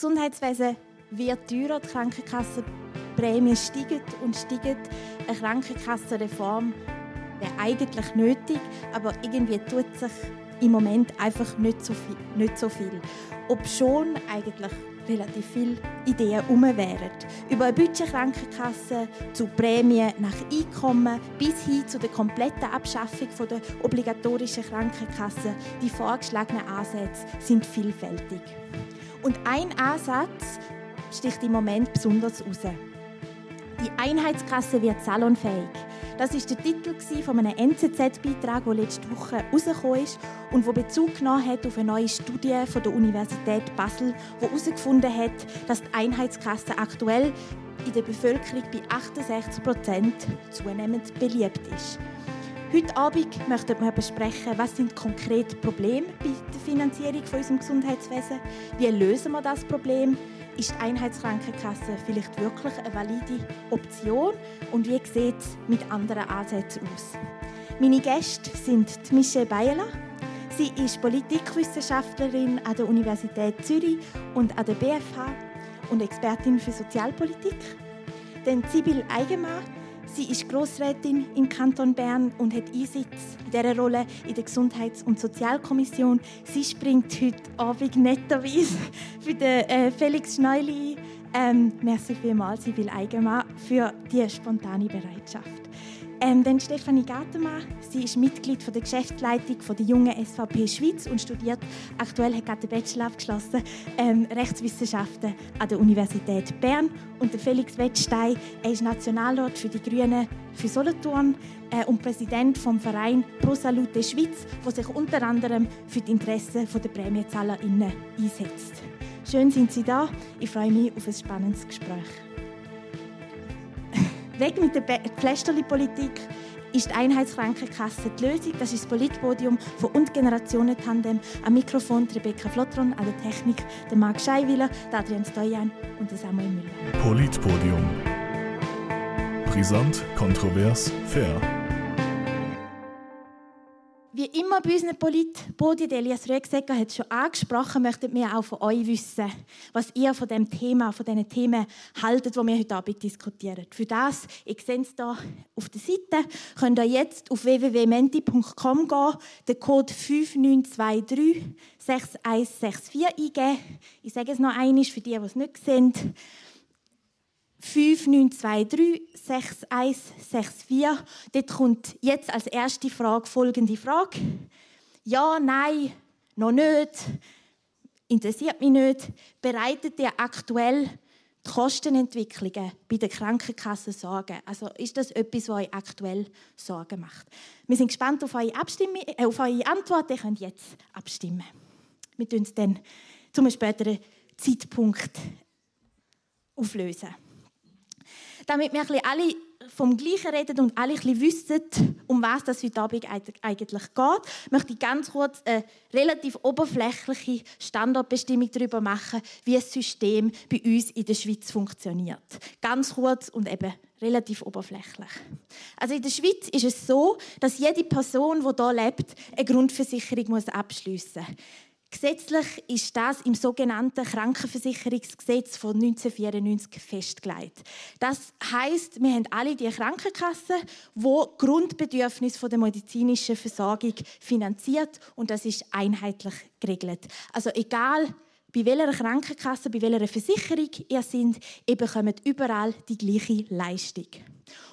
Gesundheitswesen wird teurer, die Krankenkassenprämien steigen und steigen. Eine Krankenkassenreform wäre eigentlich nötig, aber irgendwie tut sich im Moment einfach nicht so viel. Nicht so viel. Ob schon eigentlich relativ viele Ideen herum wären. Über eine Budgetkrankenkasse zu Prämien nach Einkommen bis hin zu der kompletten Abschaffung der obligatorischen Krankenkasse. Die vorgeschlagenen Ansätze sind vielfältig. Und ein Ansatz sticht im Moment besonders heraus. Die Einheitskasse wird salonfähig. Das ist der Titel von einem NZZ-Beitrag, der letzte Woche herausgekommen ist und wo Bezug genommen hat auf eine neue Studie von der Universität Basel, die herausgefunden hat, dass die Einheitskasse aktuell in der Bevölkerung bei 68 Prozent zunehmend beliebt ist. Heute Abend möchten wir besprechen, was sind konkrete Probleme bei der Finanzierung von unserem Gesundheitswesen, wie lösen wir das Problem, ist die Einheitskrankenkasse vielleicht wirklich eine valide Option und wie sieht es mit anderen Ansätzen aus? Meine Gäste sind Michelle Bayerler. Sie ist Politikwissenschaftlerin an der Universität Zürich und an der BFH und Expertin für Sozialpolitik. Dann Sibyl Eigenmann. Sie ist Grossrätin im Kanton Bern und hat Einsitz in dieser Rolle in der Gesundheits- und Sozialkommission. Sie springt heute Abend netterweise für den äh, Felix Schneuli ähm, merci vielmals, Sibyl Eigenmann, für die spontane Bereitschaft. Ähm, dann Stefanie Gartemann. Sie ist Mitglied von der Geschäftsleitung von der jungen SVP Schweiz und studiert aktuell hat gerade den Bachelor abgeschlossen ähm, Rechtswissenschaften an der Universität Bern. Und der Felix Wettstein, er ist Nationalrat für die Grünen für Solothurn äh, und Präsident vom Verein Pro Salute Schweiz, der sich unter anderem für die Interessen der PrämienzahlerInnen einsetzt. Schön sind Sie da. Ich freue mich auf ein spannendes Gespräch. Weg mit der Pflästerli-Politik ist die Einheitskrankenkasse die Lösung. Das ist das Politpodium von Und Generationen Tandem. Am Mikrofon Rebecca Flottron, an der Technik der Marc Scheiwiller, der Adrian Stojan und der Samuel Müller. Politpodium. Brisant, kontrovers, fair. Wie immer bei unseren Politpodien, Elias Rüegsecker hat es schon angesprochen, möchten wir auch von euch wissen, was ihr von dem Thema, von diesen Themen haltet, die wir heute Abend diskutieren. Für das, ihr seht es hier auf der Seite, könnt ihr jetzt auf www.menti.com gehen, den Code 5923 6164 eingeben. Ich sage es noch einmal für die, die es nicht sehen. 5923 6164. Dort kommt jetzt als erste Frage folgende Frage. Ja, nein, noch nicht, interessiert mich nicht. Bereitet ihr aktuell die Kostenentwicklungen bei der Krankenkasse Sorgen? Also ist das etwas, was euch aktuell Sorgen macht? Wir sind gespannt auf eure, Abstimmung, äh, auf eure Antwort. Ihr könnt jetzt abstimmen. Wir tun es dann zu einem späteren Zeitpunkt auflösen damit wir alle vom Gleichen reden und alle ein wissen, um was das heute Abend eigentlich geht, möchte ich ganz kurz eine relativ oberflächliche Standardbestimmung darüber machen, wie das System bei uns in der Schweiz funktioniert. Ganz kurz und eben relativ oberflächlich. Also in der Schweiz ist es so, dass jede Person, die hier lebt, eine Grundversicherung abschliessen muss. Gesetzlich ist das im sogenannten Krankenversicherungsgesetz von 1994 festgelegt. Das heißt, wir haben alle die Krankenkassen, wo Grundbedürfnis der medizinischen Versorgung finanziert und das ist einheitlich geregelt. Also egal bei welcher Krankenkasse, bei welcher Versicherung ihr seid, ihr bekommt überall die gleiche Leistung.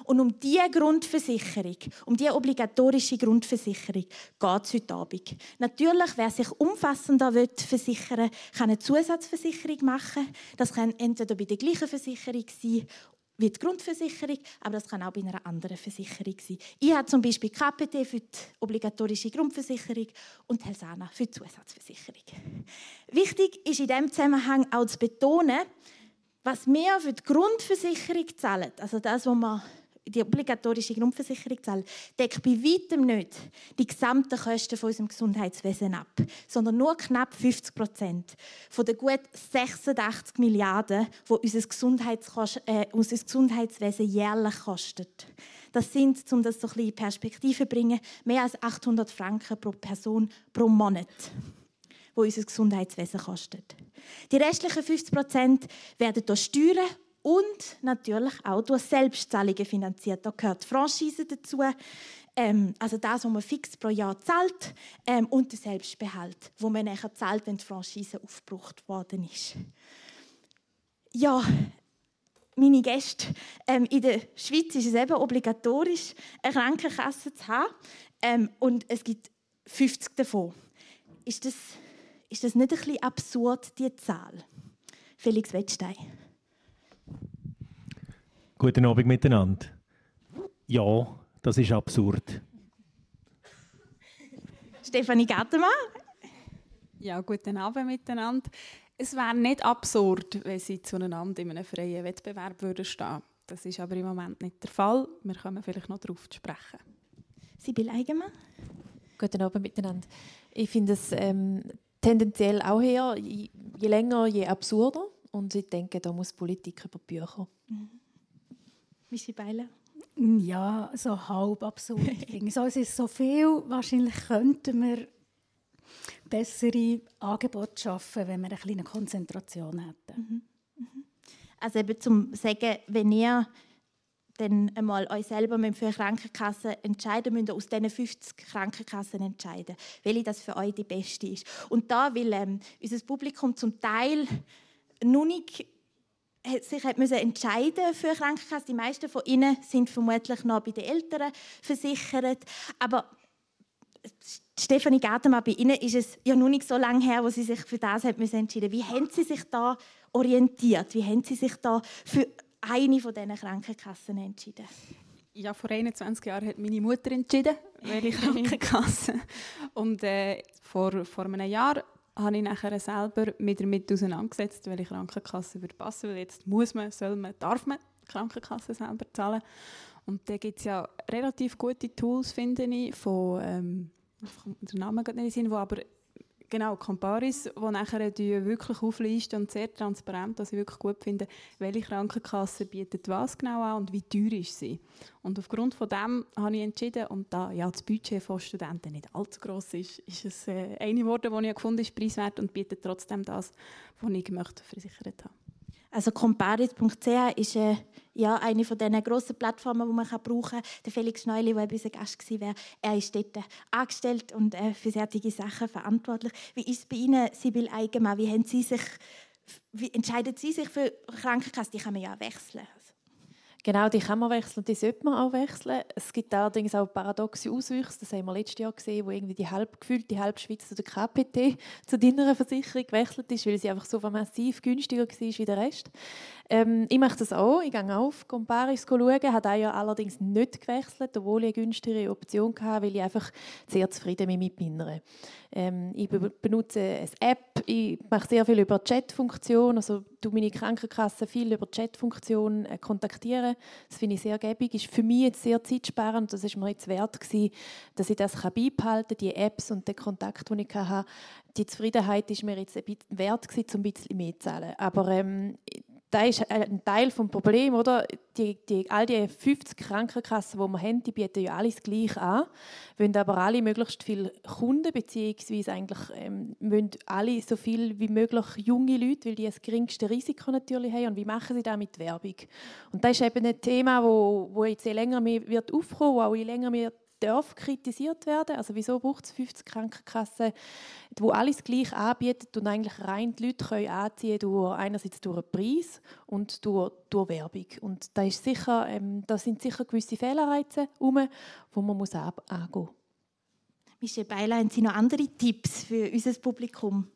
Und um diese Grundversicherung, um diese obligatorische Grundversicherung geht es heute Abend. Natürlich, wer sich umfassender versichern will, kann eine Zusatzversicherung machen. Das kann entweder bei der gleichen Versicherung sein wie die Grundversicherung, aber das kann auch bei einer anderen Versicherung sein. Ich habe zum Beispiel KPT für die obligatorische Grundversicherung und Helsana für die Zusatzversicherung. Wichtig ist in diesem Zusammenhang auch zu betonen, was wir für die Grundversicherung zahlen, also das, was wir die obligatorische Grundversicherung zahlen, deckt bei weitem nicht die gesamten Kosten von unserem Gesundheitswesen ab, sondern nur knapp 50 Prozent von den gut 86 Milliarden, die unser, äh, unser Gesundheitswesen jährlich kostet. Das sind, um das so ein bisschen in Perspektive zu bringen, mehr als 800 Franken pro Person pro Monat wo unser Gesundheitswesen kostet. Die restlichen 50 Prozent werden durch Steuern und natürlich auch durch Selbstzahlungen finanziert. Da gehört Franchise dazu, ähm, also das, was man fix pro Jahr zahlt ähm, und der Selbstbehalt, wo man nachher zahlt, wenn die Franchise aufgebraucht worden ist. Ja, meine Gäste, ähm, in der Schweiz ist es eben obligatorisch, eine Krankenkasse zu haben ähm, und es gibt 50 davon. Ist das, ist das nicht ein bisschen absurd, diese Zahl? Felix Wettstein. Guten Abend miteinander. Ja, das ist absurd. Stefanie Gattemann. Ja, guten Abend miteinander. Es wäre nicht absurd, wenn sie zueinander in einem freien Wettbewerb würden stehen Das ist aber im Moment nicht der Fall. Wir kommen vielleicht noch darauf zu sprechen. Sibylle Eigenmann. Guten Abend miteinander. Ich finde es ähm, tendenziell auch eher, je, je, länger, je absurder. Und ich denke, da muss Politik über die Bücher. Mhm. Michi Beile. Ja, so halb absurd. so, es ist so viel, wahrscheinlich könnten wir bessere Angebote schaffen, wenn wir eine kleine Konzentration hätten. Mhm. Mhm. Also eben zum sagen, wenn ihr dann einmal euch selber für eine Krankenkasse entscheiden müsst, aus diesen 50 Krankenkassen entscheiden, welche das für euch die beste ist. Und da, weil ähm, unser Publikum zum Teil noch nicht sich hat müssen entscheiden für eine Krankenkasse. Die meisten von ihnen sind vermutlich noch bei den Eltern versichert. Aber Stefanie Gartemann, bei Ihnen ist es ja noch nicht so lange her, wo Sie sich für das hat müssen entschieden. Wie haben Sie sich da orientiert? Wie haben Sie sich da für eine von diesen Krankenkassen entschieden? Ja, vor 21 Jahren hat meine Mutter entschieden, welche Krankenkasse. Und äh, vor, vor einem Jahr habe ich nachher selber mit damit auseinandergesetzt, welche Krankenkasse würde passen. Weil jetzt muss man, soll man, darf man die Krankenkasse selber zahlen. Und da gibt es ja relativ gute Tools, finde ich, von, ähm, der Name geht nicht in wo aber genau, Comparis, die nachher wirklich auflisten und sehr transparent, dass ich wirklich gut finde, welche Krankenkasse bietet was genau an und wie teuer ist sie. Und aufgrund von dem habe ich entschieden, und da ja, das Budget von Studenten nicht allzu groß ist, ist es äh, eine Worte, die ich gefunden ist preiswert und bietet trotzdem das, was ich möchte versichert habe. Also comparis.ch ist äh, ja, eine von diesen grossen Plattformen, die man brauchen kann. Der Felix Schneuli, der unser Gast war, er ist dort äh, angestellt und äh, für solche Sachen verantwortlich. Wie ist es bei Ihnen, Sibyl Eigenmann? Wie, haben Sie sich, wie entscheiden Sie sich für Krankenkasse? Die kann man ja wechseln. Genau, die kann man wechseln und die sollte man auch wechseln. Es gibt allerdings auch paradoxe Auswüchse, das haben wir letztes Jahr gesehen, wo irgendwie die halb gefühlt die halbe Schweiz zu der KPT, zu deiner Versicherung gewechselt ist, weil sie einfach so massiv günstiger war wie der Rest. Ähm, ich mache das auch, ich gehe auf Comparis schauen, habe ja allerdings nicht gewechselt, obwohl ich eine günstigere Option hatte, weil ich einfach sehr zufrieden bin mit meiner. Ähm, ich benutze eine App, ich mache sehr viel über Chat-Funktion, also du meine Krankenkasse viel über Chat-Funktion äh, kontaktieren. Das finde ich sehr gäbig, ist für mich jetzt sehr zeitsparend. Das ist mir jetzt wert gewesen, dass ich das beibehalten kann, die Apps und den Kontakt, den ich hatte. Die Zufriedenheit ist mir jetzt ein bisschen wert gewesen, um ein bisschen mehr zu zahlen. Aber ähm, das ist ein Teil des Problems, oder? Die, die, all die 50 Krankenkassen, die wir haben, die bieten ja alles gleich an, wollen aber alle möglichst viele Kunden, beziehungsweise eigentlich ähm, wollen alle so viel wie möglich junge Leute, weil die das geringste Risiko natürlich haben. Und wie machen sie das mit Werbung? Und das ist eben ein Thema, wo, wo jetzt je länger mehr wird aufkommen, wo auch je länger mehr darf kritisiert werden. Also wieso braucht es 50 Krankenkassen, die alles gleich anbieten und eigentlich rein die Leute können anziehen durch einerseits durch den Preis und durch, durch Werbung. Und da, ist sicher, ähm, da sind sicher gewisse Fehlerreize herum, die man muss ab angehen muss. Michelle Beiler, haben Sie noch andere Tipps für unser Publikum?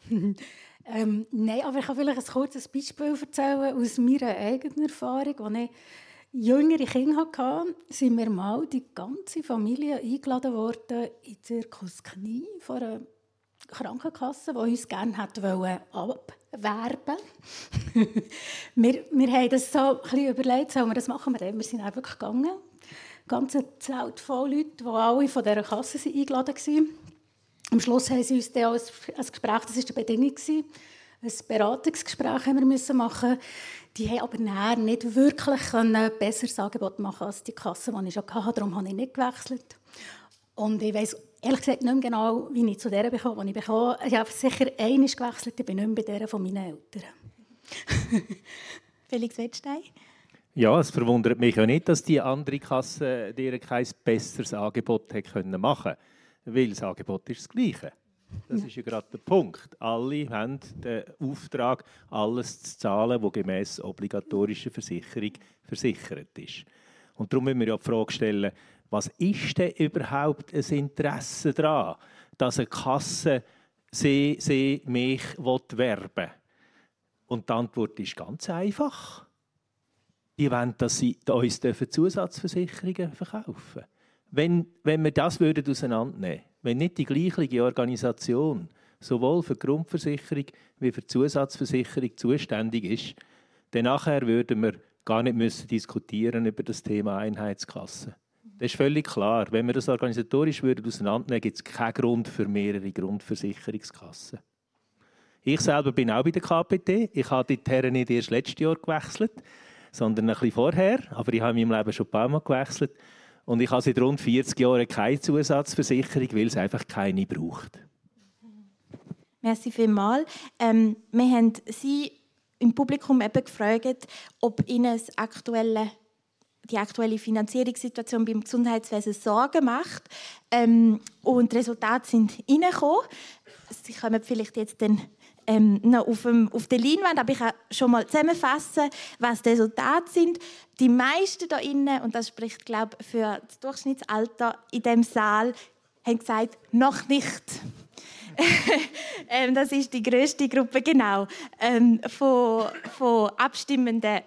ähm, nein, aber ich kann vielleicht ein kurzes Beispiel erzählen aus meiner eigenen Erfahrung, als ich jüngere Kinder hatte, sind wir mal die ganze Familie eingeladen worden in Zirkus Knie von einer Krankenkasse, die uns gerne abwerben wollte. wir, wir haben das so ein bisschen überlegt, sollen wir das machen? Wir, wir sind einfach gegangen. Ein ganzes Zelt voll Leute, die alle von dieser Kasse eingeladen waren. Am Schluss haben sie uns dann ein, ein Gespräch, das war die Bedingung, ein Beratungsgespräch haben wir müssen machen die haben aber nicht wirklich ein besseres Angebot machen als die Kasse, die ich schon hatte. Darum habe ich nicht gewechselt. Und ich weiß ehrlich gesagt nicht mehr genau, wie ich zu der bekomme, die ich bekomme. Ich habe sicher einmal gewechselt, ich bin nicht mehr bei der von meinen Eltern. Felix Wettstein? Ja, es verwundert mich ja nicht, dass die andere Kasse dir kein besseres Angebot hätte machen können. Weil das Angebot ist das gleiche. Das ist ja gerade der Punkt. Alle haben den Auftrag, alles zu zahlen, was gemäß obligatorischer Versicherung versichert ist. Und darum müssen wir ja die Frage stellen, was ist denn überhaupt ein Interesse daran, dass eine Kasse sie, sie mich werben will? Und die Antwort ist ganz einfach. Die wollen, dass sie uns Zusatzversicherungen verkaufen wenn, wenn wir das würden auseinandernehmen wenn nicht die gleiche Organisation sowohl für die Grundversicherung wie für die Zusatzversicherung zuständig ist, dann nachher würden wir gar nicht müssen diskutieren über das Thema Einheitskasse. Das ist völlig klar. Wenn wir das organisatorisch würden auseinandernehmen, gibt es keinen Grund für mehrere Grundversicherungskassen. Ich selber bin auch bei der KPT. Ich habe die Herren nicht erst letztes Jahr gewechselt, sondern ein bisschen vorher. Aber ich habe in meinem Leben schon ein paar Mal gewechselt. Und ich habe seit rund 40 Jahren keine Zusatzversicherung, weil es einfach keine braucht. Merci vielmals. Ähm, wir haben Sie im Publikum eben gefragt, ob Ihnen aktuelle die aktuelle Finanzierungssituation beim Gesundheitswesen Sorgen macht. Ähm, und die Resultate sind reingekommen. Sie kommen vielleicht jetzt dann ähm, noch auf, dem, auf der Leinwand, aber ich kann schon mal zusammenfassen, was die Resultate sind. Die meisten da innen, und das spricht, glaube ich, für das Durchschnittsalter in dem Saal, haben gesagt, noch nicht. ähm, das ist die größte Gruppe, genau, ähm, von, von Abstimmenden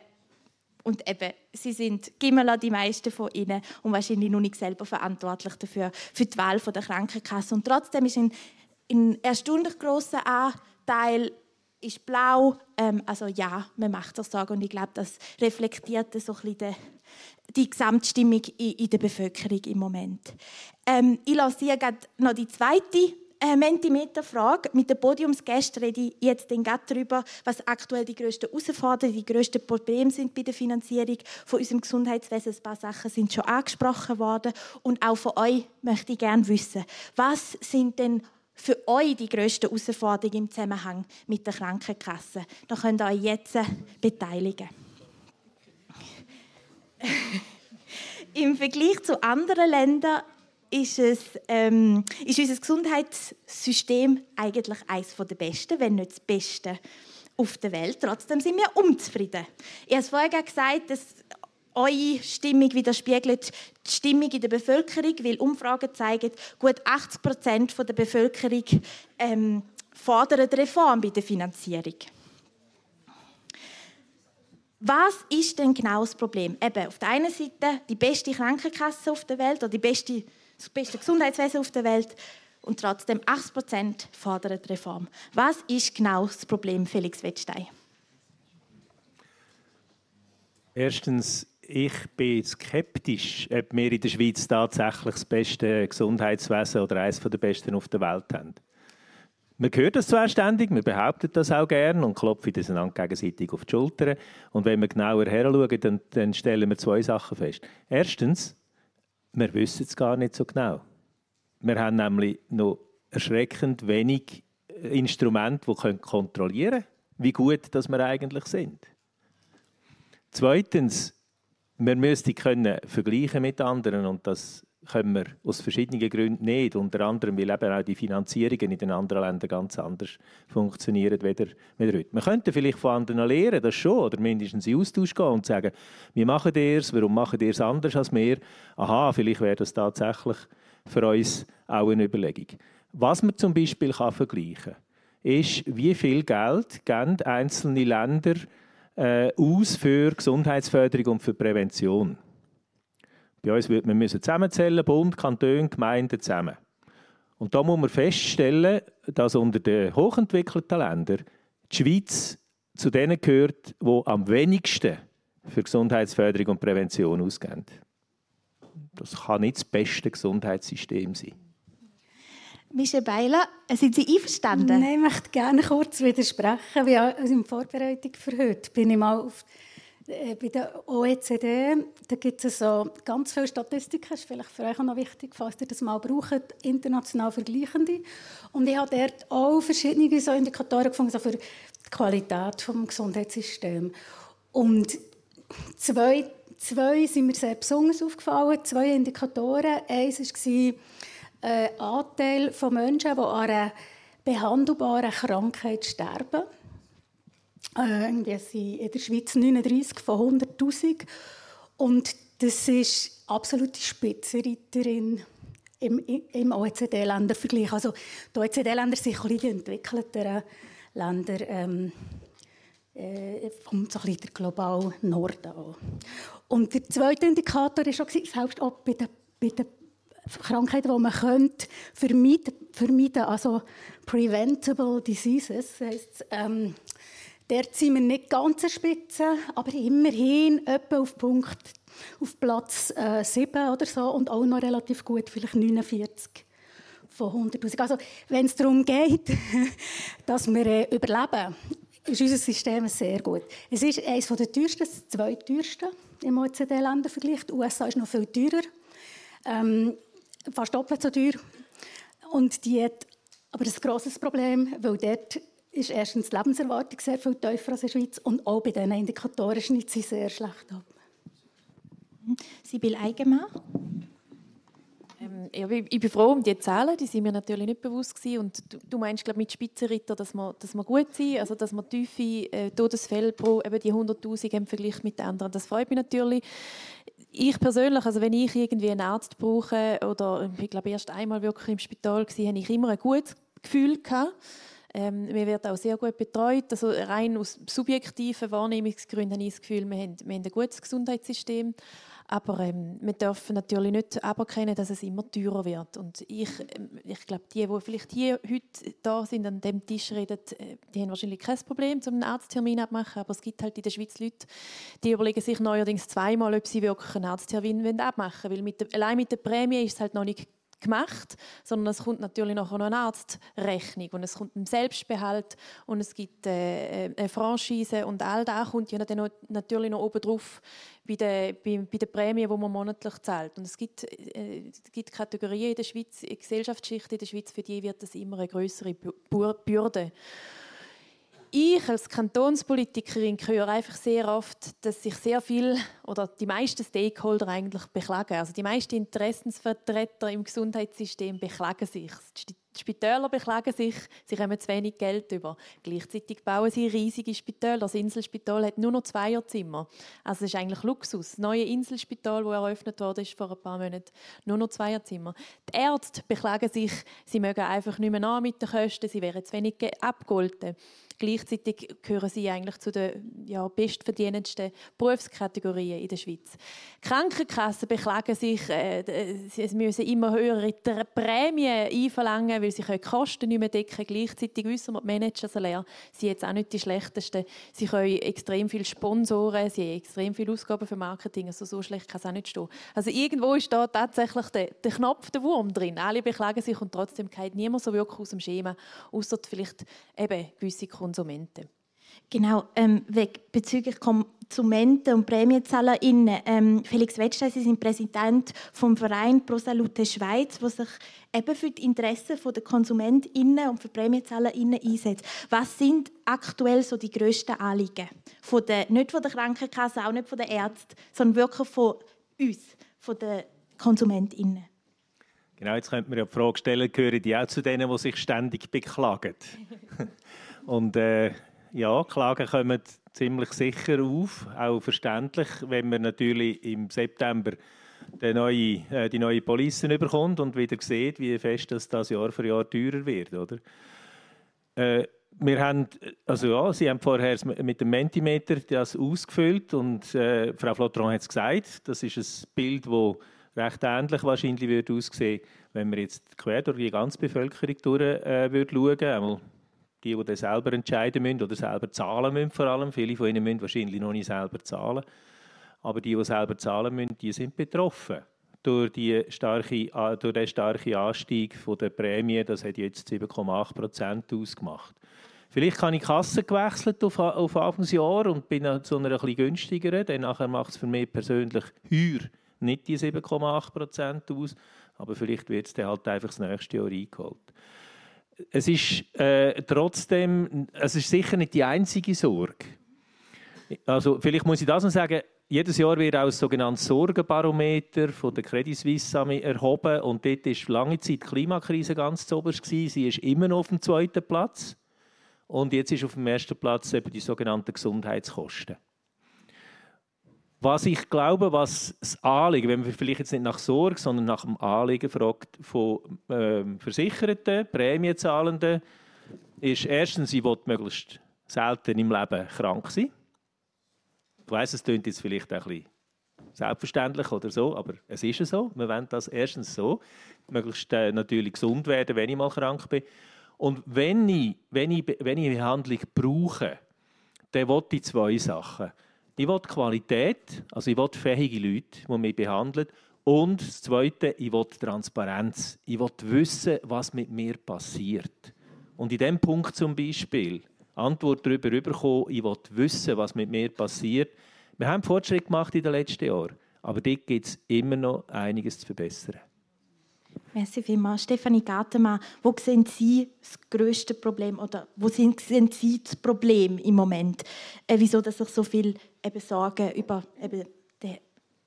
und eben, sie sind Gimela, die meisten von ihnen, und wahrscheinlich noch nicht selber verantwortlich dafür, für die Wahl der Krankenkasse. Und trotzdem ist ein, ein erstaunlich grosser Anteil ist blau. Ähm, also ja, man macht das Sorgen und ich glaube, das reflektiert so ein bisschen die, Gesamtstimmung in, in, der Bevölkerung im Moment. Ähm, ich lasse hier noch die zweite äh, Mentimeter-Frage. Mit den Podiumsgästen rede ich jetzt darüber, was aktuell die grössten Herausforderungen, die grössten Probleme sind bei der Finanzierung von unserem Gesundheitswesen. Ein paar Sachen sind schon angesprochen worden. Und auch von euch möchte ich gerne wissen, was sind denn für euch die grössten Herausforderungen im Zusammenhang mit der Krankenkasse? Da könnt ihr euch jetzt beteiligen. Im Vergleich zu anderen Ländern ist, es, ähm, ist unser Gesundheitssystem eigentlich eines der besten, wenn nicht das Beste auf der Welt. Trotzdem sind wir unzufrieden. Ich habe es vorher gesagt, dass eure Stimmung widerspiegelt die Stimmung in der Bevölkerung, weil Umfragen zeigen, gut 80 Prozent der Bevölkerung ähm, fordern Reform bei der Finanzierung. Was ist denn genau das Problem? Eben, auf der einen Seite die beste Krankenkasse auf der Welt oder die beste das beste Gesundheitswesen auf der Welt und trotzdem 80 Prozent fordern Reform. Was ist genau das Problem, Felix Wettstein? Erstens, ich bin skeptisch, ob wir in der Schweiz tatsächlich das beste Gesundheitswesen oder eines der besten auf der Welt haben. Man hört das zwar ständig, man behauptet das auch gern und klopft das einander gegenseitig auf die Schulter. Und wenn wir genauer heranschauen, dann, dann stellen wir zwei Sachen fest. Erstens, wir wissen es gar nicht so genau. Wir haben nämlich noch erschreckend wenig äh, Instrumente, die kontrollieren können, wie gut dass wir eigentlich sind. Zweitens, wir müssten können vergleichen mit anderen und das können wir aus verschiedenen Gründen nicht. Unter anderem, weil eben auch die Finanzierungen in den anderen Ländern ganz anders funktionieren als heute. Wir könnten vielleicht von anderen lernen, das schon, oder mindestens in Austausch gehen und sagen, wie machen ihr es, warum machen ihr es anders als wir? Aha, vielleicht wäre das tatsächlich für uns auch eine Überlegung. Was man zum Beispiel kann vergleichen kann, ist, wie viel Geld geben einzelne Länder äh, aus für Gesundheitsförderung und für Prävention. Bei uns würde man müssen zusammenzählen, Bund, Kanton, Gemeinden zusammen. Und da muss man feststellen, dass unter den hochentwickelten Ländern die Schweiz zu denen gehört, die am wenigsten für Gesundheitsförderung und Prävention ausgeben. Das kann nicht das beste Gesundheitssystem sein. Michel Beiler, sind Sie einverstanden? Nein, ich möchte gerne kurz widersprechen. Wie in Vorbereitung für heute bin ich mal auf äh, bei der OECD da gibt es so ganz viele Statistiken, das ist vielleicht für euch auch noch wichtig, falls ihr das mal braucht, international vergleichende. Und ich habe dort auch verschiedene so Indikatoren gefunden so für die Qualität des Gesundheitssystems. Und zwei, zwei sind mir sehr besonders aufgefallen, zwei Indikatoren. Eins war äh, Anteil von Menschen, die an einer behandelbaren Krankheit sterben. Äh, irgendwie sind in der Schweiz 39 von 100'000. Und das ist absolute Spitzenreiterin im, im OECD-Ländervergleich. Also die OECD-Länder sind ein die entwickelteren Länder ähm, äh, vom so ein der globalen Norden an. Und der zweite Indikator war schon, selbst auch bei den, bei den Krankheiten, die man könnte vermeiden, vermeiden also preventable diseases, heisst, ähm, dort sind wir nicht ganz Spitze, aber immerhin etwa auf Punkt auf Platz äh, 7 oder so und auch noch relativ gut, vielleicht 49 von 100'000. Also wenn es darum geht, dass wir äh, überleben, ist unser System sehr gut. Es ist eines der teuersten, das zweiteuerste im OECD-Ländervergleich. Die USA ist noch viel teurer. Ähm, fast doppelt so teuer. Und die hat aber ein grosses Problem, weil dort ist erstens die Lebenserwartung sehr viel tiefer als in der Schweiz und auch bei diesen Indikatoren schneidet sie sehr schlecht ab. Sibyl Eigenmann. Ähm, ja, ich bin froh um die Zahlen, die sind mir natürlich nicht bewusst gewesen. Und du, du meinst glaube mit Spitzenritter, dass wir, dass wir gut sind, also dass wir tiefe äh, Todesfälle pro eben die 100'000 im Vergleich mit den anderen. Das freut mich natürlich ich persönlich, also wenn ich irgendwie einen Arzt brauche oder ich glaube erst einmal wirklich im Spital war, habe ich immer ein gutes Gefühl gehabt. Ähm, wir werden auch sehr gut betreut. Also rein aus subjektiven Wahrnehmungsgründen habe ich das Gefühl, wir haben, wir haben ein gutes Gesundheitssystem. Aber ähm, wir dürfen natürlich nicht aberkennen, dass es immer teurer wird. Und ich, ähm, ich glaube, die, die vielleicht hier heute da sind, an dem Tisch reden, äh, die haben wahrscheinlich kein Problem, um einen Arzttermin abmachen. Aber es gibt halt in der Schweiz Leute, die überlegen sich neuerdings zweimal, ob sie wirklich einen Arzttermin abmachen wollen. Weil mit allein mit der Prämie ist es halt noch nicht gemacht, sondern es kommt natürlich noch eine Arztrechnung und es kommt ein Selbstbehalt und es gibt äh, eine Franchise und all das kommt ja dann natürlich noch oben drauf bei der, bei, bei der Prämie, die man monatlich zahlt. Und es gibt, äh, es gibt Kategorien in der Schweiz, Gesellschaftsschichten in der Schweiz, für die wird das immer eine größere Bürde ich als Kantonspolitikerin höre einfach sehr oft, dass sich sehr viel oder die meisten Stakeholder eigentlich beklagen. Also die meisten Interessensvertreter im Gesundheitssystem beklagen sich. Die Spitäler beklagen sich, sie haben zu wenig Geld über. Gleichzeitig bauen sie riesige Spitäler. Das Inselspital hat nur noch Zweierzimmer. Also es ist eigentlich Luxus. Das neue Inselspital, das eröffnet wurde vor ein paar Monaten, nur noch Zweierzimmer. Die Ärzte beklagen sich, sie mögen einfach nicht mehr nach mit den Kosten, sie wären zu wenig abgeholten. Gleichzeitig gehören sie eigentlich zu den ja, bestverdienendsten Berufskategorien in der Schweiz. Die Krankenkassen beklagen sich, äh, sie müssen immer höhere Prämien einverlangen, weil sie die Kosten nicht mehr decken können. Gleichzeitig wissen wir, die Managersalär sind jetzt auch nicht die schlechtesten. Sie können extrem viele Sponsoren, sie haben extrem viele Ausgaben für Marketing. Also so schlecht kann es auch nicht stehen. Also irgendwo ist da tatsächlich der, der Knopf, der Wurm drin. Alle beklagen sich und trotzdem geht niemand so wirklich aus dem Schema, außer vielleicht eben gewisse Konsumenten. Genau, ähm, bezüglich Konsumenten und PrämienzahlerInnen. Ähm, Felix Wettstein, Sie sind Präsident vom Verein Pro Salute Schweiz, der sich eben für die Interessen der KonsumentInnen und für PrämienzahlerInnen einsetzt. Was sind aktuell so die grössten Anliegen? Von der, nicht von der Krankenkasse, auch nicht von den Ärzten, sondern wirklich von uns, von den KonsumentInnen. Genau, jetzt könnte man ja die Frage stellen, gehören die auch zu denen, die sich ständig beklagen? Und äh, ja, Klagen kommen ziemlich sicher auf, auch verständlich, wenn man natürlich im September die neue, äh, die neue Police bekommt und wieder sieht, wie fest das, das Jahr für Jahr teurer wird. Oder? Äh, wir haben, also ja, Sie haben vorher mit dem Mentimeter das ausgefüllt und äh, Frau Flotron hat es gesagt, das ist ein Bild, das recht ähnlich wahrscheinlich wird aussehen, wenn man jetzt quer durch die ganze Bevölkerung durch, äh, würde schauen die, die selber entscheiden müssen oder selber zahlen müssen vor allem. Viele von ihnen müssen wahrscheinlich noch nicht selber zahlen. Aber die, die selber zahlen müssen, die sind betroffen durch, die starke, durch den starken Anstieg der Prämie. Das hat jetzt 7,8 Prozent ausgemacht. Vielleicht habe ich Kasse gewechselt auf, auf Anfangsjahr und bin zu einer etwas günstigeren. Dann macht es für mich persönlich heuer nicht die 7,8% aus, aber vielleicht wird es dann halt einfach das nächste Jahr eingeholt. Es ist äh, trotzdem, es ist sicher nicht die einzige Sorge. Also vielleicht muss ich das noch sagen, jedes Jahr wird auch das sogenannte Sorgenbarometer von der Credit Suisse erhoben und dort war lange Zeit die Klimakrise ganz zu oberst. Sie ist immer noch auf dem zweiten Platz und jetzt ist auf dem ersten Platz eben die sogenannten Gesundheitskosten. Was ich glaube, was das Anliegen, wenn man vielleicht jetzt nicht nach Sorge, sondern nach dem Anliegen fragt von äh, Versicherten, Prämienzahlenden, ist erstens, ich will möglichst selten im Leben krank sein. Ich weiss, es klingt jetzt vielleicht ein bisschen selbstverständlich oder so, aber es ist so. Wir wollen das erstens so, möglichst äh, natürlich gesund werden, wenn ich mal krank bin. Und wenn ich, wenn ich, wenn ich Behandlung brauche, dann will ich zwei Sachen. Ich will Qualität, also ich will fähige Leute, die mich behandeln. Und das Zweite, ich will Transparenz. Ich will wissen, was mit mir passiert. Und in diesem Punkt zum Beispiel Antwort darüber bekommen, ich will wissen, was mit mir passiert. Wir haben Fortschritte gemacht in den letzten Jahren, aber dort gibt es immer noch einiges zu verbessern. Merci vielmals. Stefanie Gatemann, wo sehen Sie das grösste Problem oder wo sehen Sie das Problem im Moment? Äh, wieso, dass sich so viel eben Sorgen über eben der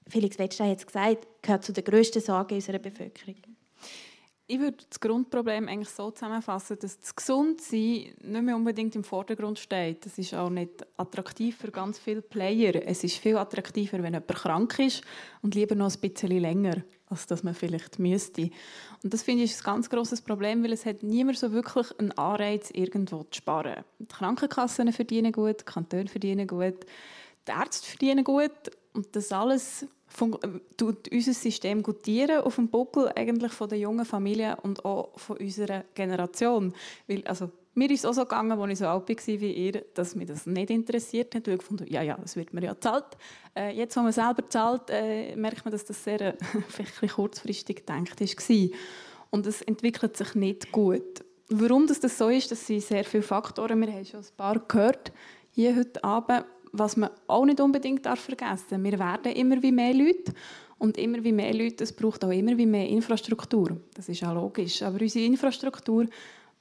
Felix Wettstein es gesagt, gehört zu den grössten Sorgen unserer Bevölkerung. Ich würde das Grundproblem eigentlich so zusammenfassen, dass das Gesundsein nicht mehr unbedingt im Vordergrund steht. Das ist auch nicht attraktiv für ganz viele Player. Es ist viel attraktiver, wenn jemand krank ist und lieber noch ein bisschen länger, als dass man vielleicht müsste. Und das finde ich ein ganz großes Problem, weil es hat niemand so wirklich einen Anreiz, irgendwo zu sparen. Die Krankenkassen verdienen gut, die Kantone verdienen gut, die Ärzte verdienen gut und das alles tut unser System gutieren auf dem Buckel eigentlich von der jungen Familie und auch von unserer Generation. Weil, also, mir ist es auch so gegangen, als ich so alt war wie ihr, dass mich das nicht interessiert hat. Und ich fand, ja, ja, das wird mir ja gezahlt. Äh, jetzt, wo man selber zahlt, äh, merkt man, dass das sehr äh, kurzfristig gedacht war. Und es entwickelt sich nicht gut. Warum das, das so ist, das sind sehr viele Faktoren. Wir haben schon ein paar gehört hier heute Abend was man auch nicht unbedingt vergessen darf, wir werden immer wie mehr Leute und immer wie mehr Leute, es braucht auch immer wie mehr Infrastruktur. Das ist auch logisch. Aber unsere Infrastruktur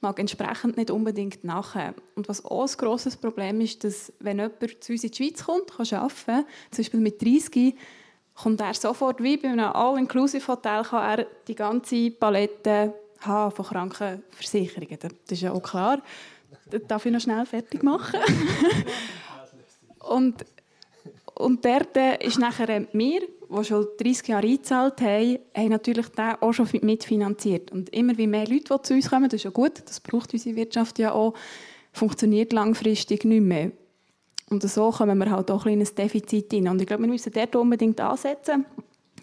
mag entsprechend nicht unbedingt nachher. Und was auch ein grosses Problem ist, dass wenn jemand zu uns in die Schweiz kommt, kann arbeiten, zum Beispiel mit 30, kommt er sofort wie bei einem All-Inclusive-Hotel kann er die ganze Palette haben von Krankenversicherungen. Das ist ja auch klar. Das darf ich noch schnell fertig machen? Und, und dort ist nachher wir, die schon 30 Jahre eingezahlt haben, haben natürlich den auch schon mitfinanziert. Und immer wie mehr Leute, die zu uns kommen, das ist ja gut, das braucht unsere Wirtschaft ja auch, funktioniert langfristig nicht mehr. Und so kommen wir halt auch ein kleines Defizit rein. Und ich glaube, wir müssen dort unbedingt ansetzen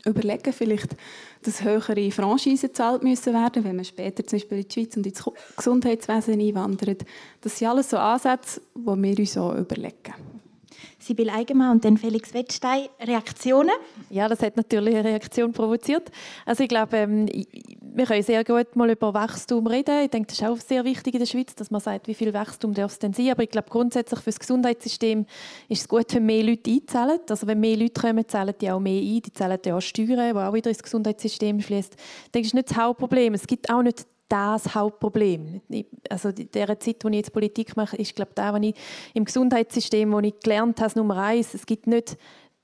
überlegen, vielleicht, dass höhere Franchisen gezahlt müssen werden, wenn man später zum Beispiel in die Schweiz und ins Gesundheitswesen einwandert. Das sind alles so Ansätze, die wir uns auch überlegen. Sibyl Eigenmann und dann Felix Wettstein. Reaktionen? Ja, das hat natürlich eine Reaktion provoziert. Also ich glaube, ähm, wir können sehr gut mal über Wachstum reden. Ich denke, das ist auch sehr wichtig in der Schweiz, dass man sagt, wie viel Wachstum darf es denn sein. Aber ich glaube, grundsätzlich für das Gesundheitssystem ist es gut, wenn mehr Leute einzahlen. Also wenn mehr Leute kommen, zahlen die auch mehr ein. Die zahlen ja auch Steuern, die auch wieder ins Gesundheitssystem fließt. Ich denke, das ist nicht das Hauptproblem. Es gibt auch nicht das Hauptproblem. Also in der Zeit, wo ich jetzt Politik mache, ist glaube ich, was ich im Gesundheitssystem, wo ich gelernt habe, Nummer eins, es gibt nicht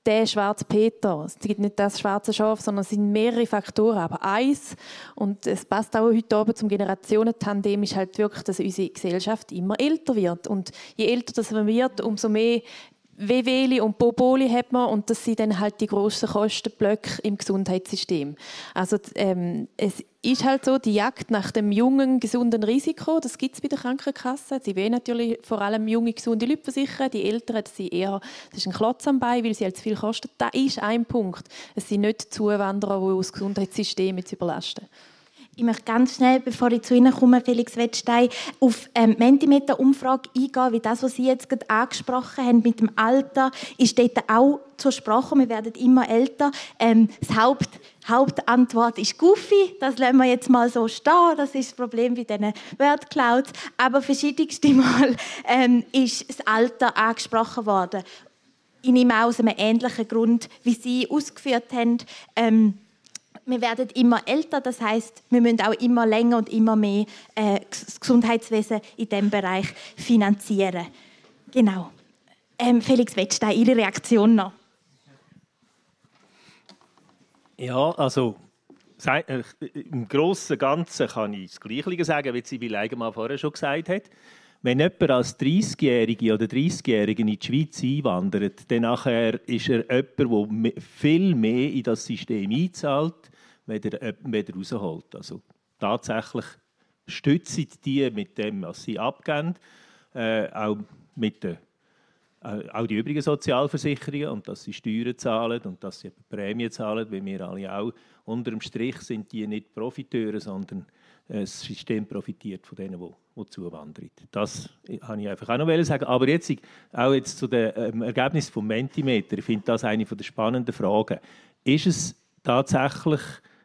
den schwarzen Peter, es gibt nicht das schwarze Schaf, sondern es sind mehrere Faktoren, aber eins und es passt auch heute Abend zum Generationentandem ist halt wirklich, dass unsere Gesellschaft immer älter wird und je älter das man wird, umso mehr Wehwehli und Boboli hat man und das sind dann halt die grossen Kostenblöcke im Gesundheitssystem. Also ähm, es ist halt so, die Jagd nach dem jungen, gesunden Risiko, das gibt es bei der Krankenkasse. Sie wollen natürlich vor allem junge, gesunde Leute versichern. Die Älteren, das, sind eher, das ist ein Klotz am Bein, weil sie halt zu viel kosten. Das ist ein Punkt. Es sind nicht Zuwanderer, die das Gesundheitssystem jetzt überlasten. Ich möchte ganz schnell, bevor ich zu Ihnen komme, Felix Wettstein, auf ähm, Mentimeter-Umfrage eingehen, wie das, was Sie jetzt gerade angesprochen haben mit dem Alter, ist dort auch zur Sprache. Wir werden immer älter. Ähm, das Haupt, Hauptantwort ist Goofy. Das lassen wir jetzt mal so stehen. Das ist das Problem bei diesen Wordclouds. Aber verschiedenste Mal ähm, ist das Alter angesprochen worden. Ich nehme aus einem ähnlichen Grund, wie Sie ausgeführt haben. Ähm, wir werden immer älter, das heißt, wir müssen auch immer länger und immer mehr äh, das Gesundheitswesen in diesem Bereich finanzieren. Genau. Ähm, Felix Wettstein, Ihre Reaktion noch? Ja, also äh, im Großen und Ganzen kann ich das Gleiche sagen, wie Sibylle Eigenmann vorher schon gesagt hat. Wenn jemand als 30-Jährige oder 30-Jährige in die Schweiz einwandert, dann nachher ist er jemand, der viel mehr in das System einzahlt, wenn er, wenn er rausholt. Also tatsächlich stützen die mit dem, was sie abgeben, äh, auch mit den äh, auch die übrigen Sozialversicherungen und dass sie Steuern zahlen und dass sie Prämien zahlen, weil wir alle auch unter dem Strich sind die nicht Profiteure, sondern das System profitiert von denen, die, zuwandern. Das habe ich einfach auch noch sagen. Aber jetzt auch jetzt zu dem ähm, Ergebnis vom Mentimeter. Ich finde das eine der spannenden Fragen. Ist es tatsächlich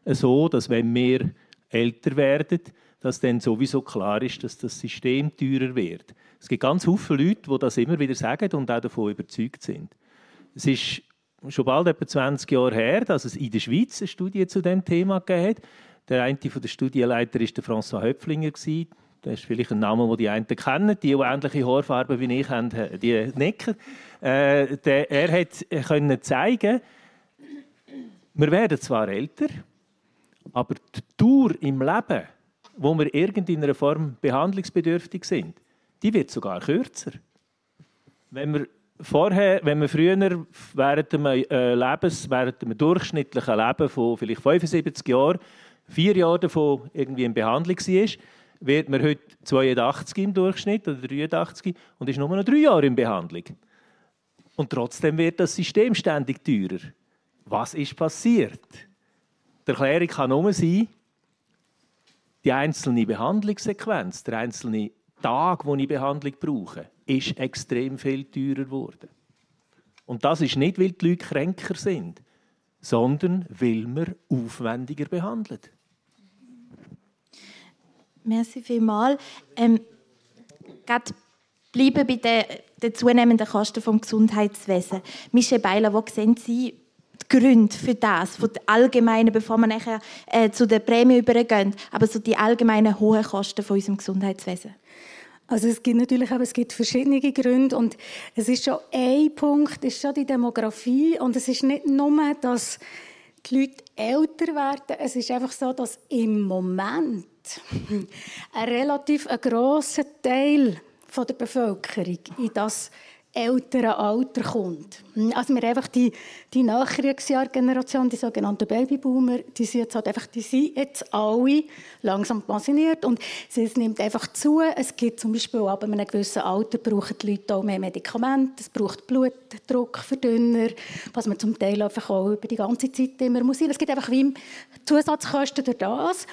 so, dass wenn wir älter werden, dass dann sowieso klar ist, dass das System teurer wird. Es gibt ganz viele Leute, die das immer wieder sagen und auch davon überzeugt sind. Es ist schon bald etwa 20 Jahre her, dass es in der Schweiz eine Studie zu dem Thema hat. Der eine von den Studienleiter war der François Höpflinger. Das ist vielleicht ein Name, den die einen kennen. Die, die ähnliche Haarfarbe wie ich haben, die nicken. Äh, der, er hat können zeigen, wir werden zwar älter, aber die Dauer im Leben, wo wir irgendeiner Form behandlungsbedürftig sind, die wird sogar kürzer. Wenn wir vorher, wenn wir früher während einem, äh, Lebens, während einem durchschnittlichen Leben von vielleicht 75 Jahren, vier Jahre davon irgendwie in Behandlung war, wird man heute 82 im Durchschnitt oder 83 und ist nur noch drei Jahre in Behandlung. Und trotzdem wird das System ständig teurer. Was ist passiert? Die Erklärung kann nur sein, die einzelne Behandlungssequenz, der einzelne Tag, wo ich Behandlung brauche, ist extrem viel teurer geworden. Und das ist nicht, weil die Leute kränker sind, sondern weil man aufwendiger behandelt. Merci vielmals. Ähm, bleiben bei den, den zunehmenden Kosten des Gesundheitswesens. Michel Beiler, wo sehen Sie die Gründe für das, von den allgemeinen, bevor wir nachher äh, zu der Prämie übergehen, aber so die allgemeinen hohen Kosten von unserem Gesundheitswesen? Also es gibt natürlich aber es gibt verschiedene Gründe und es ist schon ein Punkt, ist schon die Demografie und es ist nicht nur, dass die Leute älter werden, es ist einfach so, dass im Moment ein relativ grosser Teil der Bevölkerung in das älteren Alter kommt. Also wir einfach die, die Nachkriegsjahrgeneration, die sogenannten Babyboomer, die sind jetzt halt einfach, die sind jetzt alle langsam pensioniert und es nimmt einfach zu. Es gibt zum Beispiel ab einem gewissen Alter brauchen die Leute auch mehr Medikamente, es braucht Blutdruckverdünner, was man zum Teil einfach auch über die ganze Zeit immer muss. Es gibt einfach wie Zusatzkosten durch das.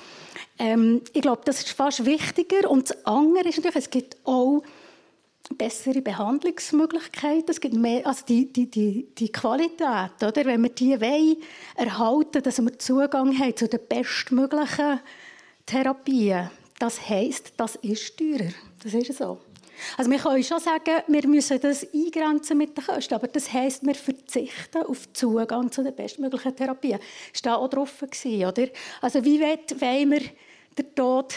Ähm, ich glaube, das ist fast wichtiger und das andere ist natürlich, es gibt auch bessere Behandlungsmöglichkeiten, es gibt mehr, also die, die, die, die Qualität, oder? wenn wir die wollen, erhalten, dass wir Zugang haben zu den bestmöglichen Therapien. Das heisst, das ist teurer. Das ist so. Also wir können schon sagen, wir müssen das eingrenzen mit den Kosten, aber das heisst, wir verzichten auf Zugang zu den bestmöglichen Therapien. Das war auch drauf, oder? Also wie wollen wir den Tod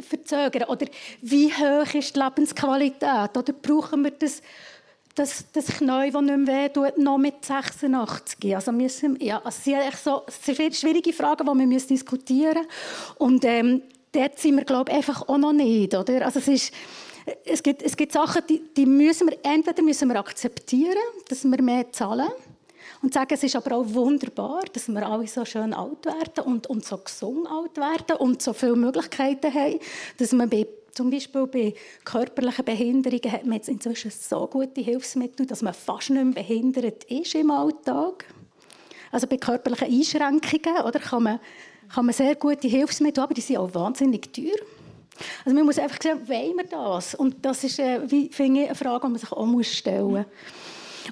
verzögern? Oder wie hoch ist die Lebensqualität? Oder brauchen wir das, das, das Knie, das nicht mehr wehtut, noch mit 86? Also müssen, ja, also sind so es sind schwierige Fragen, die wir diskutieren müssen. Und ähm, dort sind wir, glaube ich, einfach auch noch nicht. Oder? Also es ist, es gibt, es gibt Sachen, die, die müssen wir, entweder müssen wir akzeptieren, dass wir mehr zahlen, und sagen, es ist aber auch wunderbar, dass wir alle so schön alt werden und, und so gesund alt werden und so viele Möglichkeiten haben, dass man bei zum Beispiel bei körperlichen Behinderungen hat man jetzt inzwischen so gute Hilfsmittel, dass man fast nicht mehr behindert ist im Alltag. Also bei körperlichen Einschränkungen oder, kann man kann man sehr gute Hilfsmittel, aber die sind auch wahnsinnig teuer. Also man muss einfach sehen, wollen wir das? Und das ist, äh, wie, finde ich, eine Frage, die man sich auch muss stellen muss.